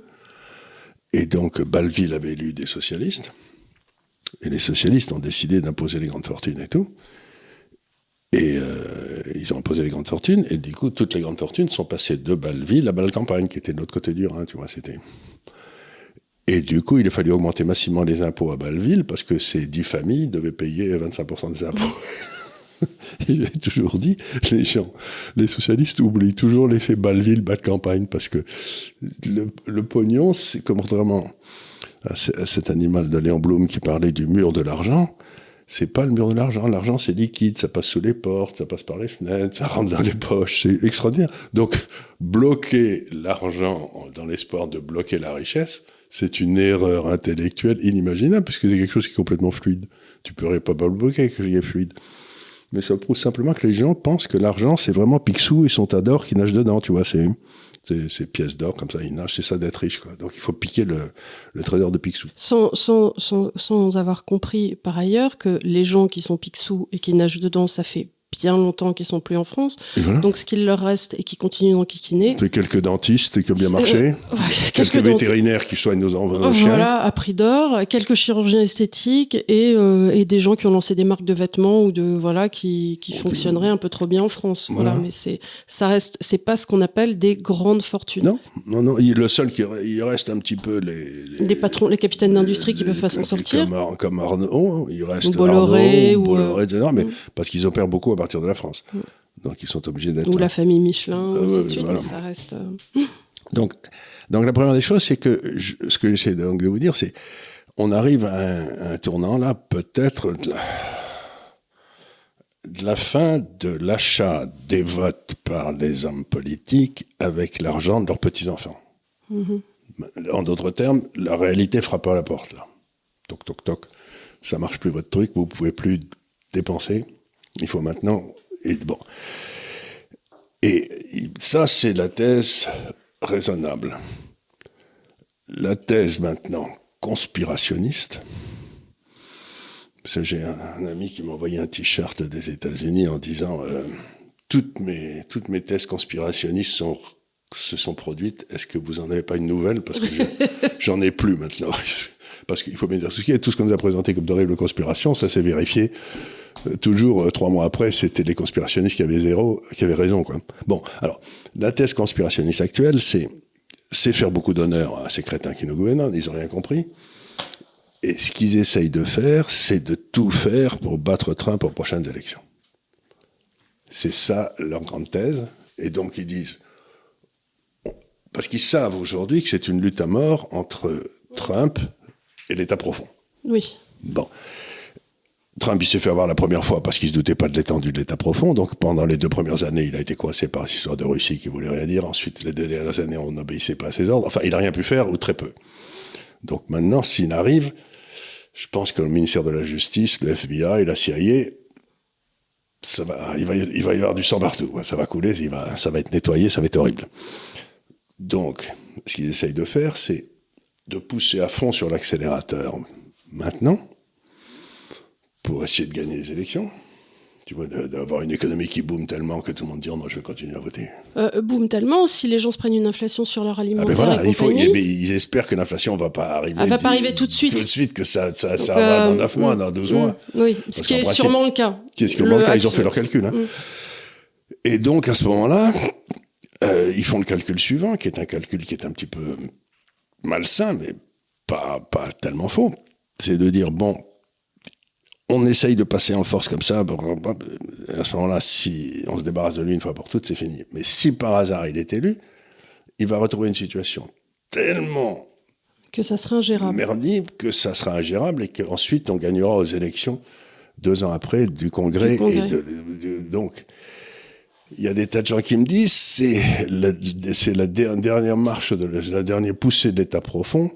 Et donc Bâle-Ville avait élu des socialistes. Et les socialistes ont décidé d'imposer les grandes fortunes et tout. Et euh, ils ont imposé les grandes fortunes, et du coup, toutes les grandes fortunes sont passées de Bâle-Ville à Bâle-Campagne, qui était de l'autre côté du Rhin, tu vois, c'était... Et du coup, il a fallu augmenter massivement les impôts à Bâle-Ville, parce que ces dix familles devaient payer 25% des impôts. <laughs> J'ai toujours dit, les gens, les socialistes oublient toujours l'effet Bâle-Ville, Bâle-Campagne, parce que le, le pognon, c'est comme vraiment cet animal de Léon Blum qui parlait du mur de l'argent, c'est pas le mur de l'argent. L'argent, c'est liquide, ça passe sous les portes, ça passe par les fenêtres, ça rentre dans les poches, c'est extraordinaire. Donc, bloquer l'argent dans l'espoir de bloquer la richesse, c'est une erreur intellectuelle inimaginable, puisque c'est quelque chose qui est complètement fluide. Tu pourrais pas bloquer quelque chose qui est fluide. Mais ça prouve simplement que les gens pensent que l'argent, c'est vraiment Picsou et son tas d'or qui nage dedans, tu vois. C'est ces pièces d'or comme ça, il nage, c'est ça d'être riche. Quoi. Donc il faut piquer le, le trader de Picsou. Sans, sans, sans, sans, avoir compris par ailleurs que les gens qui sont Picsou et qui nagent dedans, ça fait bien longtemps qu'ils sont plus en France. Donc ce qu'il leur reste et qui continuent d'enquiquiner. C'est quelques dentistes qui ont bien marché, quelques, vétérinaires qui soignent nos, nos chiens. Voilà, à prix d'or, quelques chirurgiens esthétiques et, euh, et, des gens qui ont lancé des marques de vêtements ou de voilà qui, qui fonctionneraient un peu trop bien en France. Voilà, mais c'est ça reste, c'est pas ce qu'on appelle des grandes fortunes. Non, non, non. Le seul qui il reste un petit peu les les, patrons, les capitaines d'industrie qui peuvent pas s'en sortir. Comme, Arnaud, il reste Bolloré, Arnaud, ou Bolloré, euh, mais mm. parce qu'ils opèrent beaucoup partir de la France. Mm. Donc ils sont obligés d'être. Ou la famille Michelin, euh, ainsi de suite, mais ça reste. Euh, <laughs> donc, donc la première des choses, c'est que ce que j'essaie de, de, vous dire, c'est on arrive à un, un tournant là, peut-être de, de la, fin de l'achat des votes par les hommes politiques avec l'argent de leurs petits-enfants. Mm-hmm. En d'autres termes, la réalité frappe à la porte là. Toc, toc, toc. Ça marche plus votre truc, vous pouvez plus dépenser. Il faut maintenant et bon. Et ça, c'est la thèse raisonnable. La thèse maintenant conspirationniste, parce que j'ai un, ami qui m'a envoyé un t-shirt des États-Unis en disant euh, toutes mes toutes mes thèses conspirationnistes sont se sont produites. Est-ce que vous en avez pas une nouvelle? Parce que <laughs> j'en ai plus maintenant. <laughs> Parce qu'il faut bien dire tout ce, tout ce qu'on nous a présenté comme d'horribles conspirations, ça s'est vérifié toujours euh, trois mois après, c'était les conspirationnistes qui avaient zéro, qui avaient raison, quoi. Bon, alors la thèse conspirationniste actuelle, c'est c'est faire beaucoup d'honneur à ces crétins qui nous gouvernent. Ils ont rien compris. Et ce qu'ils essayent de faire, c'est de tout faire pour battre Trump aux prochaines élections. C'est ça leur grande thèse. Et donc ils disent, parce qu'ils savent aujourd'hui que c'est une lutte à mort entre Trump et l'État profond. Oui. Bon. Trump, il s'est fait avoir la première fois parce qu'il se doutait pas de l'étendue de l'État profond. Donc, pendant les deux premières années, il a été coincé par cette histoire de Russie qui voulait rien dire. Ensuite, les deux dernières années, on n'obéissait pas à ses ordres. Enfin, il a rien pu faire ou très peu. Donc maintenant, s'il arrive, je pense que le ministère de la Justice, le FBI, la CIA, ça va, il va, y avoir du sang partout. Ça va couler, ça va être nettoyé, ça va être horrible. Donc, ce qu'ils essayent de faire, c'est de pousser à fond sur l'accélérateur maintenant pour essayer de gagner les élections. Tu vois, d'avoir une économie qui boom tellement que tout le monde dit oh, non, je vais continuer à voter. Euh, boom tellement, si les gens se prennent une inflation sur leur aliment. Ah ben voilà, il faut, ils espèrent que l'inflation va pas arriver. Elle va pas arriver tout de suite. Tout de suite, que ça, ça, ça va dans 9 mois, mm, dans 12 mois. Mm, oui, ce qui est sûrement le cas. Qui est sûrement le, cas, ils ont fait leur calcul. Hein. Mm. Et donc, à ce moment-là, euh, ils font le calcul suivant, qui est un calcul qui est un petit peu malsain, mais pas, pas tellement faux. C'est de dire, bon, on essaye de passer en force comme ça. À ce moment-là, si on se débarrasse de lui une fois pour toutes, c'est fini. Mais si par hasard il est élu, il va retrouver une situation tellement que ça sera ingérable. Merdique, que ça sera ingérable et qu'ensuite on gagnera aux élections deux ans après du Congrès. Et de, donc, il y a des tas de gens qui me disent c'est la, c'est la dernière marche, de la dernière poussée de l'État profond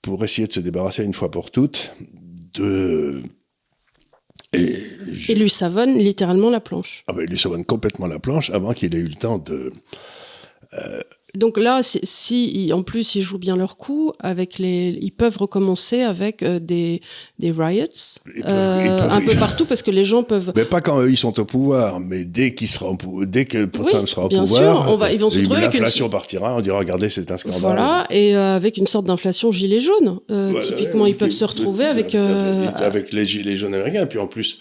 pour essayer de se débarrasser une fois pour toutes de et, lui savonne littéralement la planche. Ah ben, il lui savonne complètement la planche avant qu'il ait eu le temps de. Euh, Donc là, si, si, en plus ils jouent bien leur coup, avec les, ils peuvent recommencer avec euh, des, des riots peuvent- euh, peuvent- un peu partout parce que les gens peuvent. Mais pas quand eux, ils sont au pouvoir, mais dès qu'il sera dès que Trump sera au bien pouvoir, sûr, on va- ils vont se retrouver avec une- l'inflation partira, on dira regardez, c'est un scandale. Voilà, et euh, avec une sorte d'inflation gilet jaune. Euh, typiquement, ils peuvent se retrouver avec. avec les gilets jaunes américains. Et puis en plus,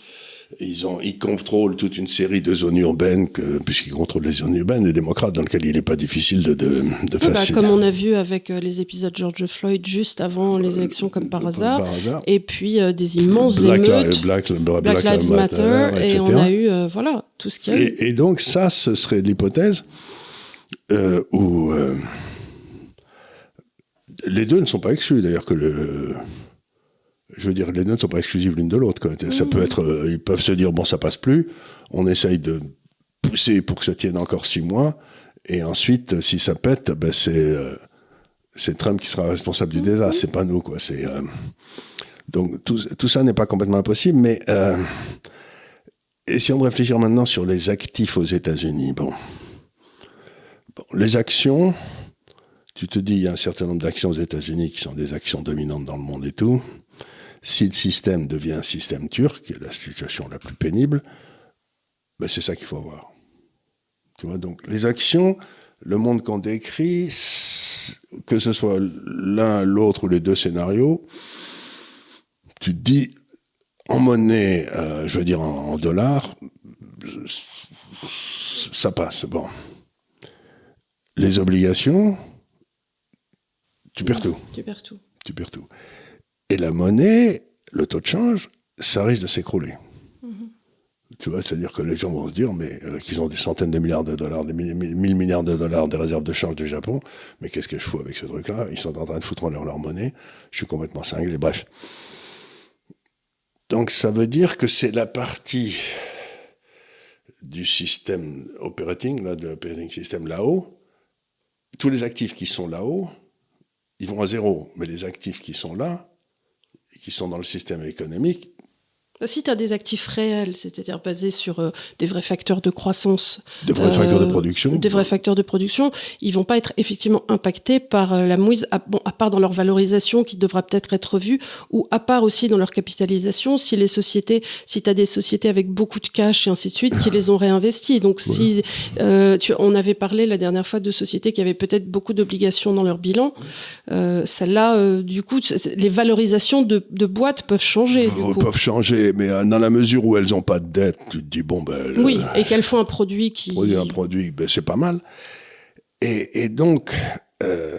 ils ont, ils contrôlent toute une série de zones urbaines, puisqu'ils contrôlent les zones urbaines des démocrates, dans lesquelles il n'est pas difficile de, de, de ouais, bah, comme on a vu avec euh, les épisodes George Floyd juste avant les élections, comme par hasard. Par hasard. Et puis euh, des immenses Black, émeutes. Black, Black, Black Lives Matter, et etc. on a eu euh, voilà tout ce qu'il y a eu. Et, et donc ça, ce serait l'hypothèse euh, où euh, les deux ne sont pas exclus. D'ailleurs que le, je veux dire, les deux ne sont pas exclusives l'une de l'autre. Ça peut être, euh, ils peuvent se dire bon, ça passe plus. On essaye de pousser pour que ça tienne encore six mois, et ensuite, si ça pète, ben c'est euh, c'est Trump qui sera responsable du désastre. C'est pas nous, quoi. C'est euh, donc tout, tout ça n'est pas complètement impossible, mais euh, essayons de réfléchir maintenant sur les actifs aux États-Unis. Bon. Bon, les actions, tu te dis, il y a un certain nombre d'actions aux États-Unis qui sont des actions dominantes dans le monde et tout. Si le système devient un système turc, qui est la situation la plus pénible, ben c'est ça qu'il faut voir. Tu vois, donc les actions, le monde qu'on décrit, que ce soit l'un, l'autre ou les deux scénarios, tu te dis, en monnaie, euh, je veux dire en, en dollars, ça passe. Bon. Les obligations, tu perds tout. Tu perds tout. Tu perds tout. Et la monnaie, le taux de change, ça risque de s'écrouler. Tu vois, c'est-à-dire que les gens vont se dire, mais euh, qu'ils ont des centaines de milliards de dollars, des mille, mille- milliards de dollars des réserves de change du Japon, mais qu'est-ce que je fous avec ce truc-là? Ils sont en train de foutre en l'air leur monnaie. Je suis complètement cinglé. Bref. Donc ça veut dire que c'est la partie du système operating, là, de l'operating system là-haut. Tous les actifs qui sont là-haut, ils vont à zéro. Mais les actifs qui sont là, qui sont dans le système économique, Si tu as des actifs réels, c'est-à-dire basés sur euh, des vrais facteurs de croissance, des vrais Euh, facteurs de production. des vrais facteurs de production, ils vont pas être effectivement impactés par euh, la mouise, à, bon, à part dans leur valorisation qui devra peut-être être revue, ou à part aussi dans leur capitalisation, si les sociétés, si tu as des sociétés avec beaucoup de cash et ainsi de suite, qui les ont réinvestis. Donc si tu, on avait parlé la dernière fois de sociétés qui avaient peut-être beaucoup d'obligations dans leur bilan, celles-là, du coup, les valorisations de, de boîtes peuvent changer. Du coup. peuvent changer, mais euh, dans la mesure où elles n'ont pas de dette, tu te dis, bon, ben, le- Oui, et qu'elles font un produit qui... produire un produit, ben, c'est pas mal. Et, et donc, euh,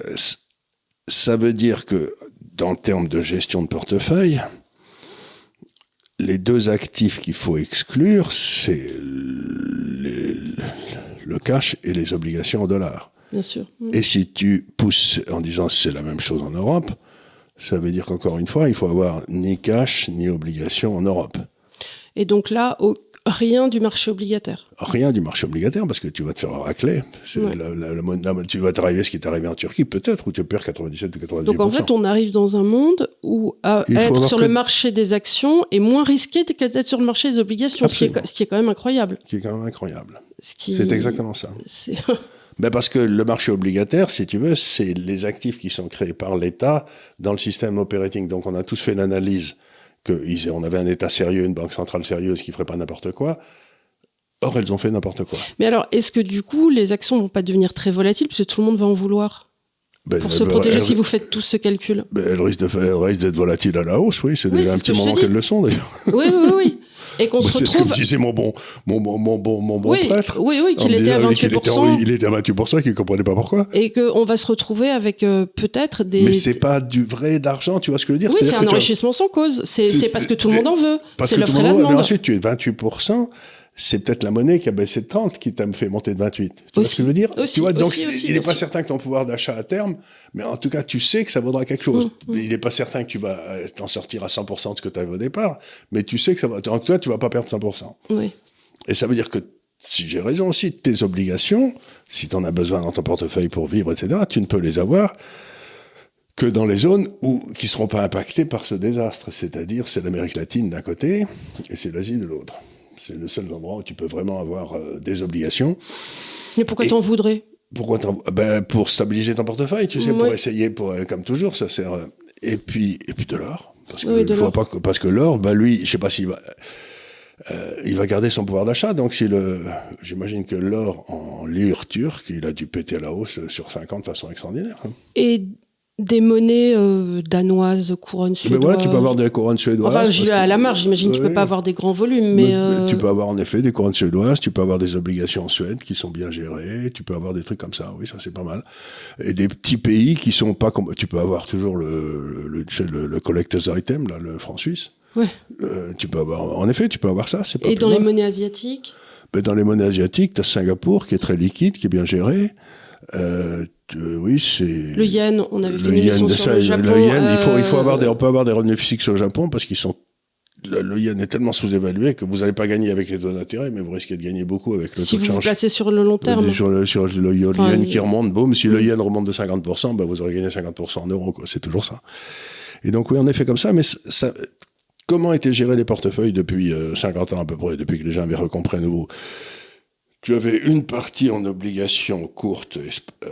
ça veut dire que, dans termes de gestion de portefeuille, les deux actifs qu'il faut exclure, c'est le cash et les obligations en dollars. Bien sûr. Et si tu pousses en disant c'est la même chose en Europe, ça veut dire qu'encore une fois, il faut avoir ni cash ni obligation en Europe. Et donc là, au- rien du marché obligataire. Rien du marché obligataire parce que tu vas te faire racler. C'est Ouais. la- la- la mon- la- tu vas t'arriver ce qui est arrivé en Turquie, peut-être, où tu perds 97 ou 98%. Donc en fait, on arrive dans un monde où à être sur que- le marché des actions est moins risqué que d'être sur le marché des obligations, ce qui, est, Absolument. ce qui est quand même incroyable. Qui est quand même incroyable. Ce qui- C'est exactement ça. <laughs> Ben parce que le marché obligataire, si tu veux, c'est les actifs qui sont créés par l'État dans le système operating. Donc on a tous fait l'analyse qu'on avait un État sérieux, une banque centrale sérieuse qui ferait pas n'importe quoi. Or, elles ont fait n'importe quoi. Mais alors, est-ce que du coup, les actions vont pas devenir très volatiles parce que tout le monde va en vouloir Ben, pour se protéger si vous faites tout ce calcul? Ben, elles risquent d'être volatiles à la hausse, oui. C'est Oui, déjà un petit moment qu'elles le sont, d'ailleurs. Oui, oui, oui. <laughs> Et qu'on se C'est ce que me retrouve. disait mon bon, mon, bon, mon bon, mon bon Oui, prêtre. oui, oui, qu'il était à disant qu'il 28%. était, il était à 28%, qu'il ne comprenait pas pourquoi. Et qu'on va se retrouver avec euh, peut-être des. Mais c'est pas du vrai d'argent, tu vois ce que je veux dire? Oui, c'est un as- enrichissement sans cause. C'est parce que tout le monde en veut. C'est l'offre et la monde, mais demande. ensuite tu es 28%, c'est peut-être la monnaie qui a baissé de 30 qui t'a fait monter de 28. Tu vois ce que je veux dire? Aussi, Tu vois, donc aussi, il n'est pas certain que ton pouvoir d'achat à terme, mais en tout cas tu sais que ça vaudra quelque chose. Mmh, mmh. Il n'est pas certain que tu vas euh, t'en sortir à 100% de ce que tu avais au départ, mais tu sais que ça va. En tout cas, tu vas pas perdre 100%. Oui. Et ça veut dire que si j'ai raison aussi, tes obligations, si tu en as besoin dans ton portefeuille pour vivre, etc., tu ne peux les avoir que dans les zones où, qui ne seront pas impactées par ce désastre. C'est-à-dire, c'est l'Amérique latine d'un côté et c'est l'Asie de l'autre. C'est le seul endroit où tu peux vraiment avoir euh, des obligations. Mais pourquoi t'en voudrais? Pourquoi t'en- ben, Pour stabiliser ton portefeuille, tu sais, pour essayer, pour, euh, comme toujours, ça sert. euh, Et puis, et puis de l'or. Parce que, Oui, de je vois l'or. pas que, parce que l'or, bah lui, je sais pas s'il va. euh, il va garder son pouvoir d'achat, donc si le, j'imagine que l'or en lire turque, il a dû péter à la hausse sur 5 ans de façon extraordinaire. hein. Et des monnaies euh, danoises, couronnes Mais suédoises. voilà, tu peux avoir des couronnes suédoises. Enfin, j'y vais à la marge, j'imagine que tu peux pas avoir des grands volumes, mais. Mais, euh, Tu peux avoir en effet des couronnes suédoises, tu peux avoir des obligations en Suède qui sont bien gérées, tu peux avoir des trucs comme ça, oui, ça c'est pas mal. Et des petits pays qui sont pas comme. Tu peux avoir toujours le, le, le, le- collector's item, là, le franc suisse. Ouais. Euh, tu peux avoir, en effet, tu peux avoir ça, c'est pas Et dans les monnaies asiatiques? Mais dans les monnaies asiatiques, tu as Singapour qui est très liquide, qui est bien géré. Euh, tu- oui, c'est. Le yen, on avait fait une émission sur ça, le Japon. le yen, il faut, il faut euh, avoir des, on peut avoir des revenus fixes au Japon parce qu'ils sont, le, le yen est tellement sous-évalué que vous n'allez pas gagner avec les taux d'intérêt, mais vous risquez de gagner beaucoup avec le Si taux de vous vous change. placez sur le long terme. Sur le, sur le, le Enfin, yen il- qui remonte, boum, si le yen remonte de 50%, ben vous aurez gagné 50% en euros. C'est toujours ça. Et donc, oui, en effet, comme ça, mais ça, comment étaient gérés les portefeuilles depuis euh, 50 ans à peu près, depuis que les gens avaient recompris à nouveau? Tu avais une partie en obligations courtes euh,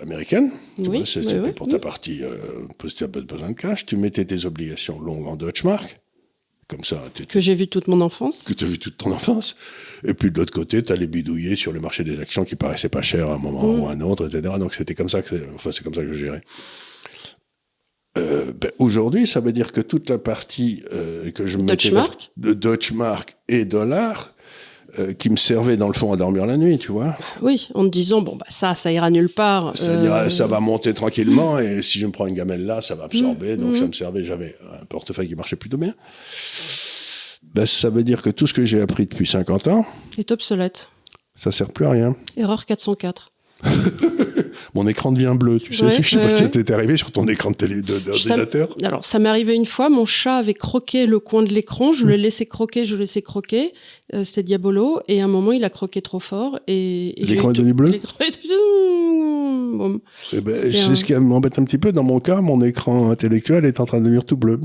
américaines. Tu Oui, C'était oui, pour oui. ta partie, euh, parce que tu as besoin de cash. Tu mettais tes obligations longues en Deutschmark. Comme ça, Que j'ai vu toute mon enfance. que tu as vu toute ton enfance. Et puis de l'autre côté, tu as les bidouillés sur le marché des actions qui paraissaient pas chères à un moment Mm. ou à un autre, etc. Donc c'était comme ça que enfin, c'est comme ça que je gérais. Euh, ben, Aujourd'hui, ça veut dire que toute la partie euh, que je mettais Deutschmark de Deutschmark et dollars, euh, qui me servait dans le fond à dormir la nuit, tu vois. Oui, en te disant, bon, bah, ça, ça ira nulle part. Ça, euh, ça va monter tranquillement et si je me prends une gamelle là, ça va absorber. Mm, Donc mm. ça me servait, j'avais un portefeuille qui marchait plutôt bien. Ben, ça veut dire que tout ce que j'ai appris depuis 50 ans, est obsolète. ça sert plus à rien. Erreur 404. <laughs> Mon écran devient bleu, tu sais. Ouais, <laughs> je sais pas si ça t'est arrivé sur ton écran de télé de- d'ordinateur. Alors, ça m'est arrivé une fois, mon chat avait croqué le coin de l'écran, je le laissais croquer, je le laissais croquer, Euh, c'était Diabolo, et à un moment, il a croqué trop fort, et... L'écran est devenu <laughs> bleu Bon. Eh ben, C'est un- ce qui m'embête un petit peu. Dans mon cas, mon écran intellectuel est en train de devenir tout bleu.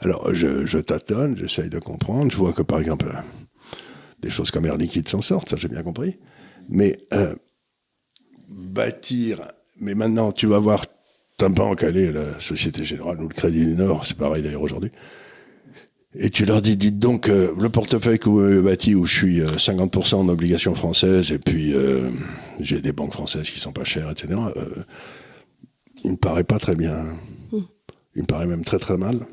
Alors, je, je tâtonne, j'essaye de comprendre. Je vois que, par exemple, euh, des choses comme Air Liquide s'en sortent, ça j'ai bien compris. Mais euh, bâtir... Mais maintenant, tu vas voir ta banque, allez, la Société Générale ou le Crédit du Nord, c'est pareil d'ailleurs aujourd'hui. Et tu leur dis, dites donc, euh, le portefeuille que vous avez bâti où je suis euh, 50% en obligations françaises et puis euh, j'ai des banques françaises qui sont pas chères, etc. il me paraît pas très bien. Mm. Il me paraît même très très mal.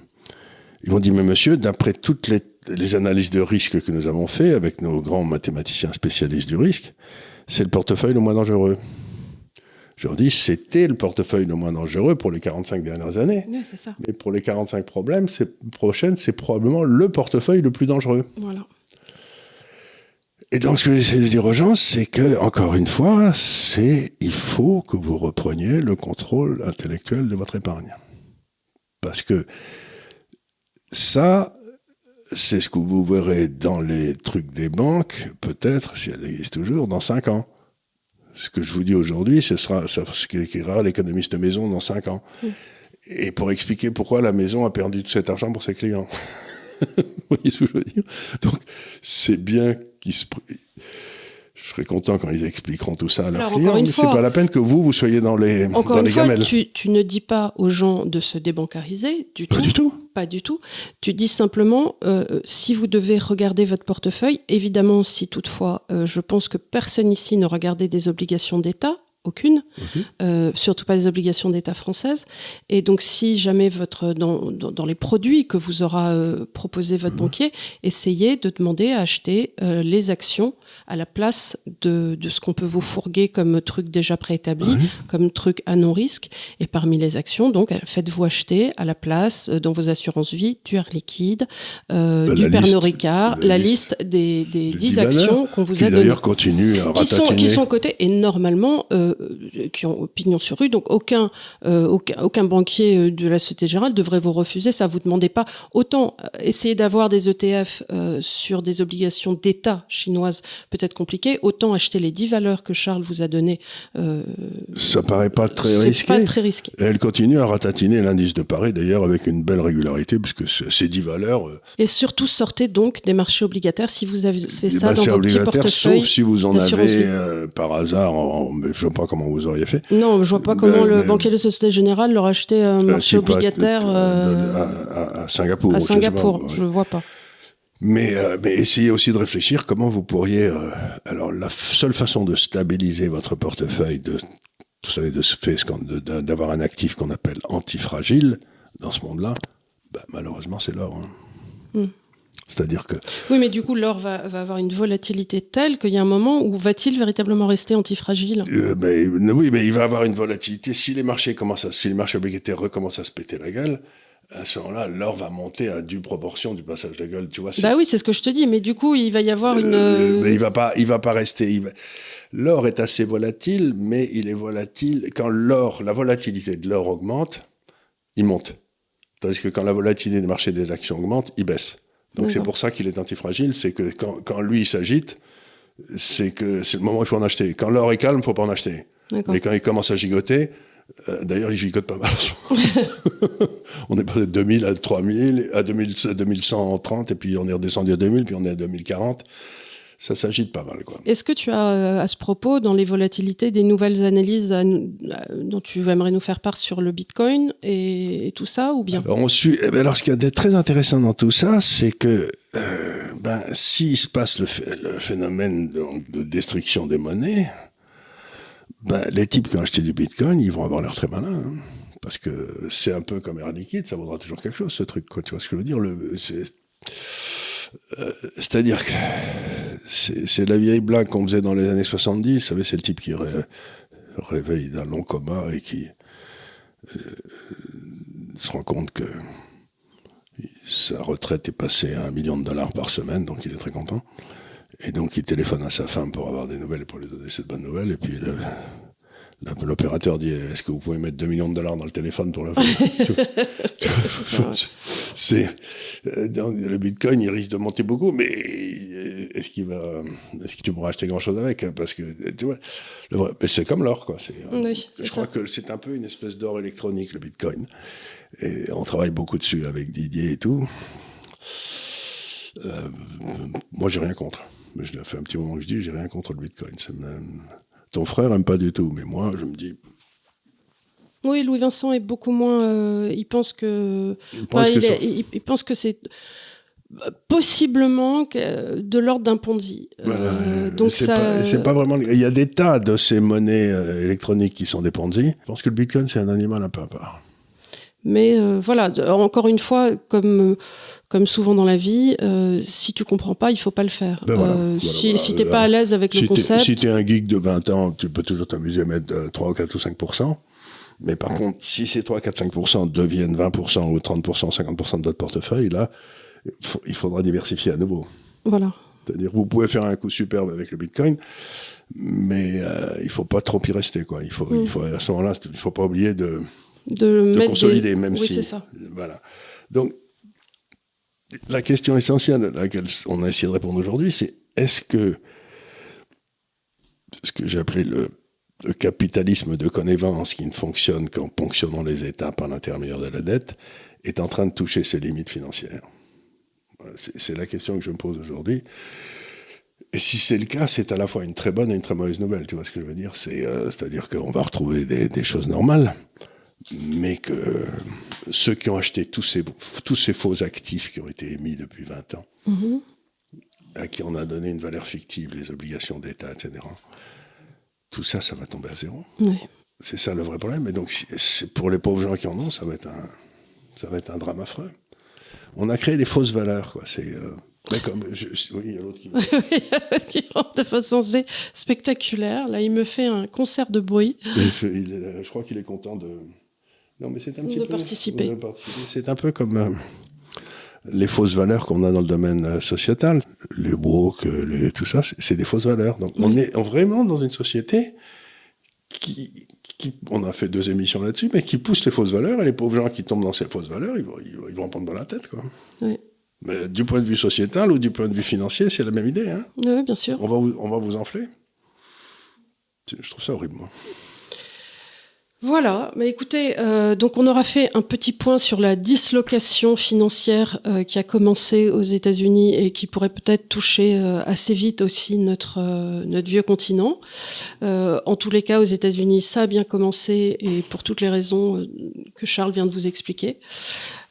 Ils vont dire, mais monsieur, d'après toutes les, les analyses de risque que nous avons fait avec nos grands mathématiciens spécialistes du risque, c'est le portefeuille le moins dangereux. Je leur dis, c'était le portefeuille le moins dangereux pour les 45 dernières années. Ça. Mais pour les 45 problèmes, c'est, prochaines, c'est probablement le portefeuille le plus dangereux. Voilà. Et donc, ce que j'essaie de dire aux gens, c'est que, encore une fois, c'est, il faut que vous repreniez le contrôle intellectuel de votre épargne. Parce que ça, c'est ce que vous verrez dans les trucs des banques, peut-être, si elles existent toujours, dans 5 ans. Ce que je vous dis aujourd'hui, ce sera ce qu'écrira l'économiste maison dans 5 ans. Et pour expliquer pourquoi la maison a perdu tout cet argent pour ses clients. <laughs> vous voyez ce que je veux dire? Donc, c'est bien qu'ils se... Je serais content quand ils expliqueront tout ça à leurs clients, mais c'est pas la peine que vous, vous soyez dans les, Encore dans une les fois, gamelles. tu, tu ne dis pas aux gens de se débancariser du Pas tout. du tout. Pas du tout. Tu dis simplement, euh, si vous devez regarder votre portefeuille, évidemment, si toutefois, euh, je pense que personne ici ne regardait des obligations d'État, aucune, Mhm. euh, surtout pas des obligations d'État françaises. Et donc, si jamais votre dans, dans, dans les produits que vous aura euh, proposé votre Mhm. banquier, essayez de demander à acheter euh, les actions à la place de, de ce qu'on peut vous fourguer comme truc déjà préétabli, Ouais. comme truc à non risque. Et parmi les actions, donc, faites-vous acheter à la place euh, dans vos assurances vie du Air Liquide, euh, Bah, du Pernod Ricard, la la liste liste des, des des 10 10 actions qu'on vous Qui a données d'ailleurs continue à qui sont, qui sont cotées et normalement euh, euh, qui ont opinion sur rue. Donc aucun, euh, aucun, aucun banquier euh, de la Société Générale devrait vous refuser. Ça vous demandez pas. Autant euh, essayer d'avoir des ETF euh, sur des obligations d'État chinoises peut-être compliqué. Autant acheter les 10 valeurs que Charles vous a données. Euh, Ça paraît pas très risqué. pas très risqué. Et elle continue à ratatiner l'indice de Paris, d'ailleurs, avec une belle régularité, puisque ces dix valeurs, euh, Et surtout sortez donc des marchés obligataires si vous avez fait eh ça ben, dans petits obligataire, portefeuilles. sauf si vous en avez euh, par hasard, je ne pas comment vous auriez fait. Non, je vois pas comment le banquier de Société Générale leur acheter un Euh, marché sais pas, obligataire euh, à, Singapour. à je Singapour. Je vois pas. Mais, euh, mais essayez aussi de réfléchir comment vous pourriez. euh, alors, la seule façon de stabiliser votre portefeuille, de, vous savez, de ce d'avoir un actif qu'on appelle antifragile dans ce monde-là, bah, malheureusement, c'est l'or. hein. Hmm. C'est-à-dire que Oui, mais du coup, l'or va, va avoir une volatilité telle qu'il y a un moment où va-t-il véritablement rester antifragile? Euh, ben, oui, mais il va avoir une volatilité. Si les marchés commencent à, si les marchés obligataires recommencent à se péter la gueule, à ce moment-là, l'or va monter à due proportion du passage de gueule. Tu vois, Bah oui, c'est ce que je te dis. Mais du coup, il va y avoir une. Euh, mais il va pas, il va pas rester. va- L'or est assez volatile, mais il est volatile quand l'or, la volatilité de l'or augmente, il monte. Tandis que quand la volatilité des marchés des actions augmente, il baisse. Donc c'est pour ça qu'il est antifragile, c'est que quand, quand lui il s'agite, c'est que c'est le moment où il faut en acheter. Quand l'or est calme, il faut pas en acheter. Mais quand il commence à gigoter, euh, d'ailleurs, il gigote pas mal. <laughs> on est passé de 2000 à 3000, à 2000, 2130, et puis on est redescendu à 2000, puis on est à 2040. Ça s'agite pas mal. Est-ce que tu as, euh, à ce propos, dans les volatilités, des nouvelles analyses à nous- à- dont tu aimerais nous faire part sur le Bitcoin et, et tout ça, ou bien? Alors, on suit, eh ben, alors, ce a de très intéressant dans tout ça, c'est que euh, ben, s'il se passe le, ph- le phénomène de, de destruction des monnaies, ben, les types qui ont acheté du Bitcoin, ils vont avoir l'air très malins. hein. parce que c'est un peu comme Air Liquide, ça vaudra toujours quelque chose, ce truc. Quoi, tu vois ce que je veux dire le, euh, C'est-à-dire que c'est, la vieille blague qu'on faisait dans les années 70. Vous savez, c'est le type qui ré- réveille d'un long coma et qui se rend compte que sa retraite est passée à un million de dollars par semaine, donc il est très content. Et donc il téléphone à sa femme pour avoir des nouvelles pour lui donner cette bonne nouvelle. Et puis le- l'opérateur dit Est-ce que vous pouvez mettre 2 millions de dollars dans le téléphone pour le <laughs> C'est euh, le Bitcoin, il risque de monter beaucoup, mais euh, est-ce qu'il va, est-ce que tu pourras acheter grand chose avec Parce que tu vois, le vrai- mais c'est comme l'or, quoi. Euh, Oui, c'est je crois ça. que c'est un peu une espèce d'or électronique, le Bitcoin. Et on travaille beaucoup dessus avec Didier et tout. Euh, moi, j'ai rien contre. Mais je l'ai fait un petit moment que je dis, j'ai rien contre le Bitcoin. Ça me- Ton frère aime pas du tout, mais moi, je me dis, Oui, Louis Vincent est beaucoup moins. euh, il pense que. il pense que il, ça- est- il- il pense que c'est euh, possiblement de l'ordre d'un Ponzi. Voilà, Euh, donc c'est ça. pas, c'est pas vraiment. Il y a des tas de ces monnaies électroniques qui sont des Ponzi. Je pense que le Bitcoin c'est un animal un peu à part. Mais euh, voilà, encore une fois, comme, comme souvent dans la vie, euh, si tu comprends pas, il faut pas le faire. Ben voilà, Euh, voilà, si voilà. si t'es pas à l'aise avec le Si concept, si t'es un geek de 20 ans, tu peux toujours t'amuser à mettre euh, 3 ou 4 ou 5% Mais par contre, si ces 3, 4, 5% deviennent 20 ou 30% 50% de votre portefeuille, là, il faudra diversifier à nouveau. voilà. C'est-à-dire, vous pouvez faire un coup superbe avec le Bitcoin, mais euh, il faut pas trop y rester, quoi. Il faut, Mm. il faut à ce moment-là, il faut pas oublier de De, de consolider, des... même oui, si. c'est ça. Voilà. Donc, la question essentielle à laquelle on a essayé de répondre aujourd'hui, c'est est-ce que ce que j'ai appelé le, capitalisme de connivence qui ne fonctionne qu'en ponctionnant les États par l'intermédiaire de la dette est en train de toucher ses limites financières C'est la question que je me pose aujourd'hui. Et si c'est le cas, c'est à la fois une très bonne et une très mauvaise nouvelle. Tu vois ce que je veux dire? Euh, C'est-à-dire qu'on va retrouver des choses normales, mais que ceux qui ont acheté tous ces, tous ces faux actifs qui ont été émis depuis 20 ans, Mhm. à qui on a donné une valeur fictive, les obligations d'État, etc., tout ça, ça va tomber à zéro. C'est ça le vrai problème. Et donc, pour les pauvres gens qui en ont, ça va être un, ça va être un drame affreux. On a créé des fausses valeurs, quoi. C'est, euh, mais comme, je- oui, il y a l'autre qui. <laughs> qui rentre de façon spectaculaire. Là, il me fait un concert de bruit. je crois qu'il est content de. Non, mais c'est un petit De peu. participer. C'est un peu comme euh, les fausses valeurs qu'on a dans le domaine euh, sociétal. Les woke, euh, les, tout ça, c'est des fausses valeurs. Donc, on est vraiment dans une société qui, qui- on a fait deux émissions là-dessus, mais qui pousse les fausses valeurs, et les pauvres gens qui tombent dans ces fausses valeurs, ils vont, ils vont, ils vont en prendre dans la tête, quoi. Oui. Mais du point de vue sociétal ou du point de vue financier, c'est la même idée, hein. Oui, bien sûr. On va vous, on va vous enfler. Je trouve ça horrible, moi. Voilà, mais écoutez, euh, donc on aura fait un petit point sur la dislocation financière euh, qui a commencé aux États-Unis et qui pourrait peut-être toucher euh, assez vite aussi notre notre vieux continent. En tous les cas, aux États-Unis, ça a bien commencé et pour toutes les raisons que Charles vient de vous expliquer.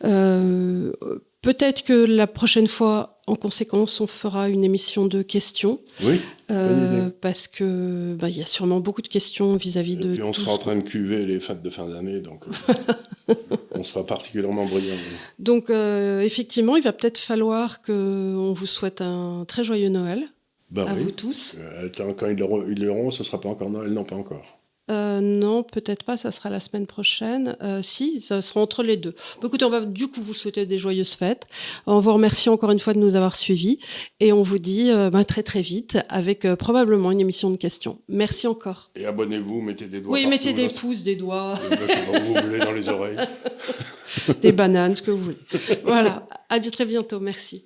Peut-être que la prochaine fois, en conséquence, on fera une émission de questions. Oui. Euh, parce que bah, il y a sûrement beaucoup de questions vis-à-vis Et de. puis on sera en train de cuver les fêtes de fin d'année, donc euh, <laughs> on sera particulièrement brillant. Donc euh, effectivement, il va peut-être falloir que on vous souhaite un très joyeux Noël Ben à oui. vous tous. Quand ils l'auront, ce sera pas encore Noël, non, pas encore. Euh, non, peut-être pas. Ça sera la semaine prochaine. Euh, si, ça sera entre les deux. Bon, écoutez, on va du coup vous souhaiter des joyeuses fêtes. On vous remercie encore une fois de nous avoir suivis et on vous dit euh, bah, très très vite avec probablement une émission de questions. Merci encore. Et abonnez-vous, mettez des doigts. Oui, partout, mettez des là. pouces, des doigts, vous voulez dans les <laughs> oreilles. des bananes, ce que vous voulez. Voilà. À très bientôt. Merci.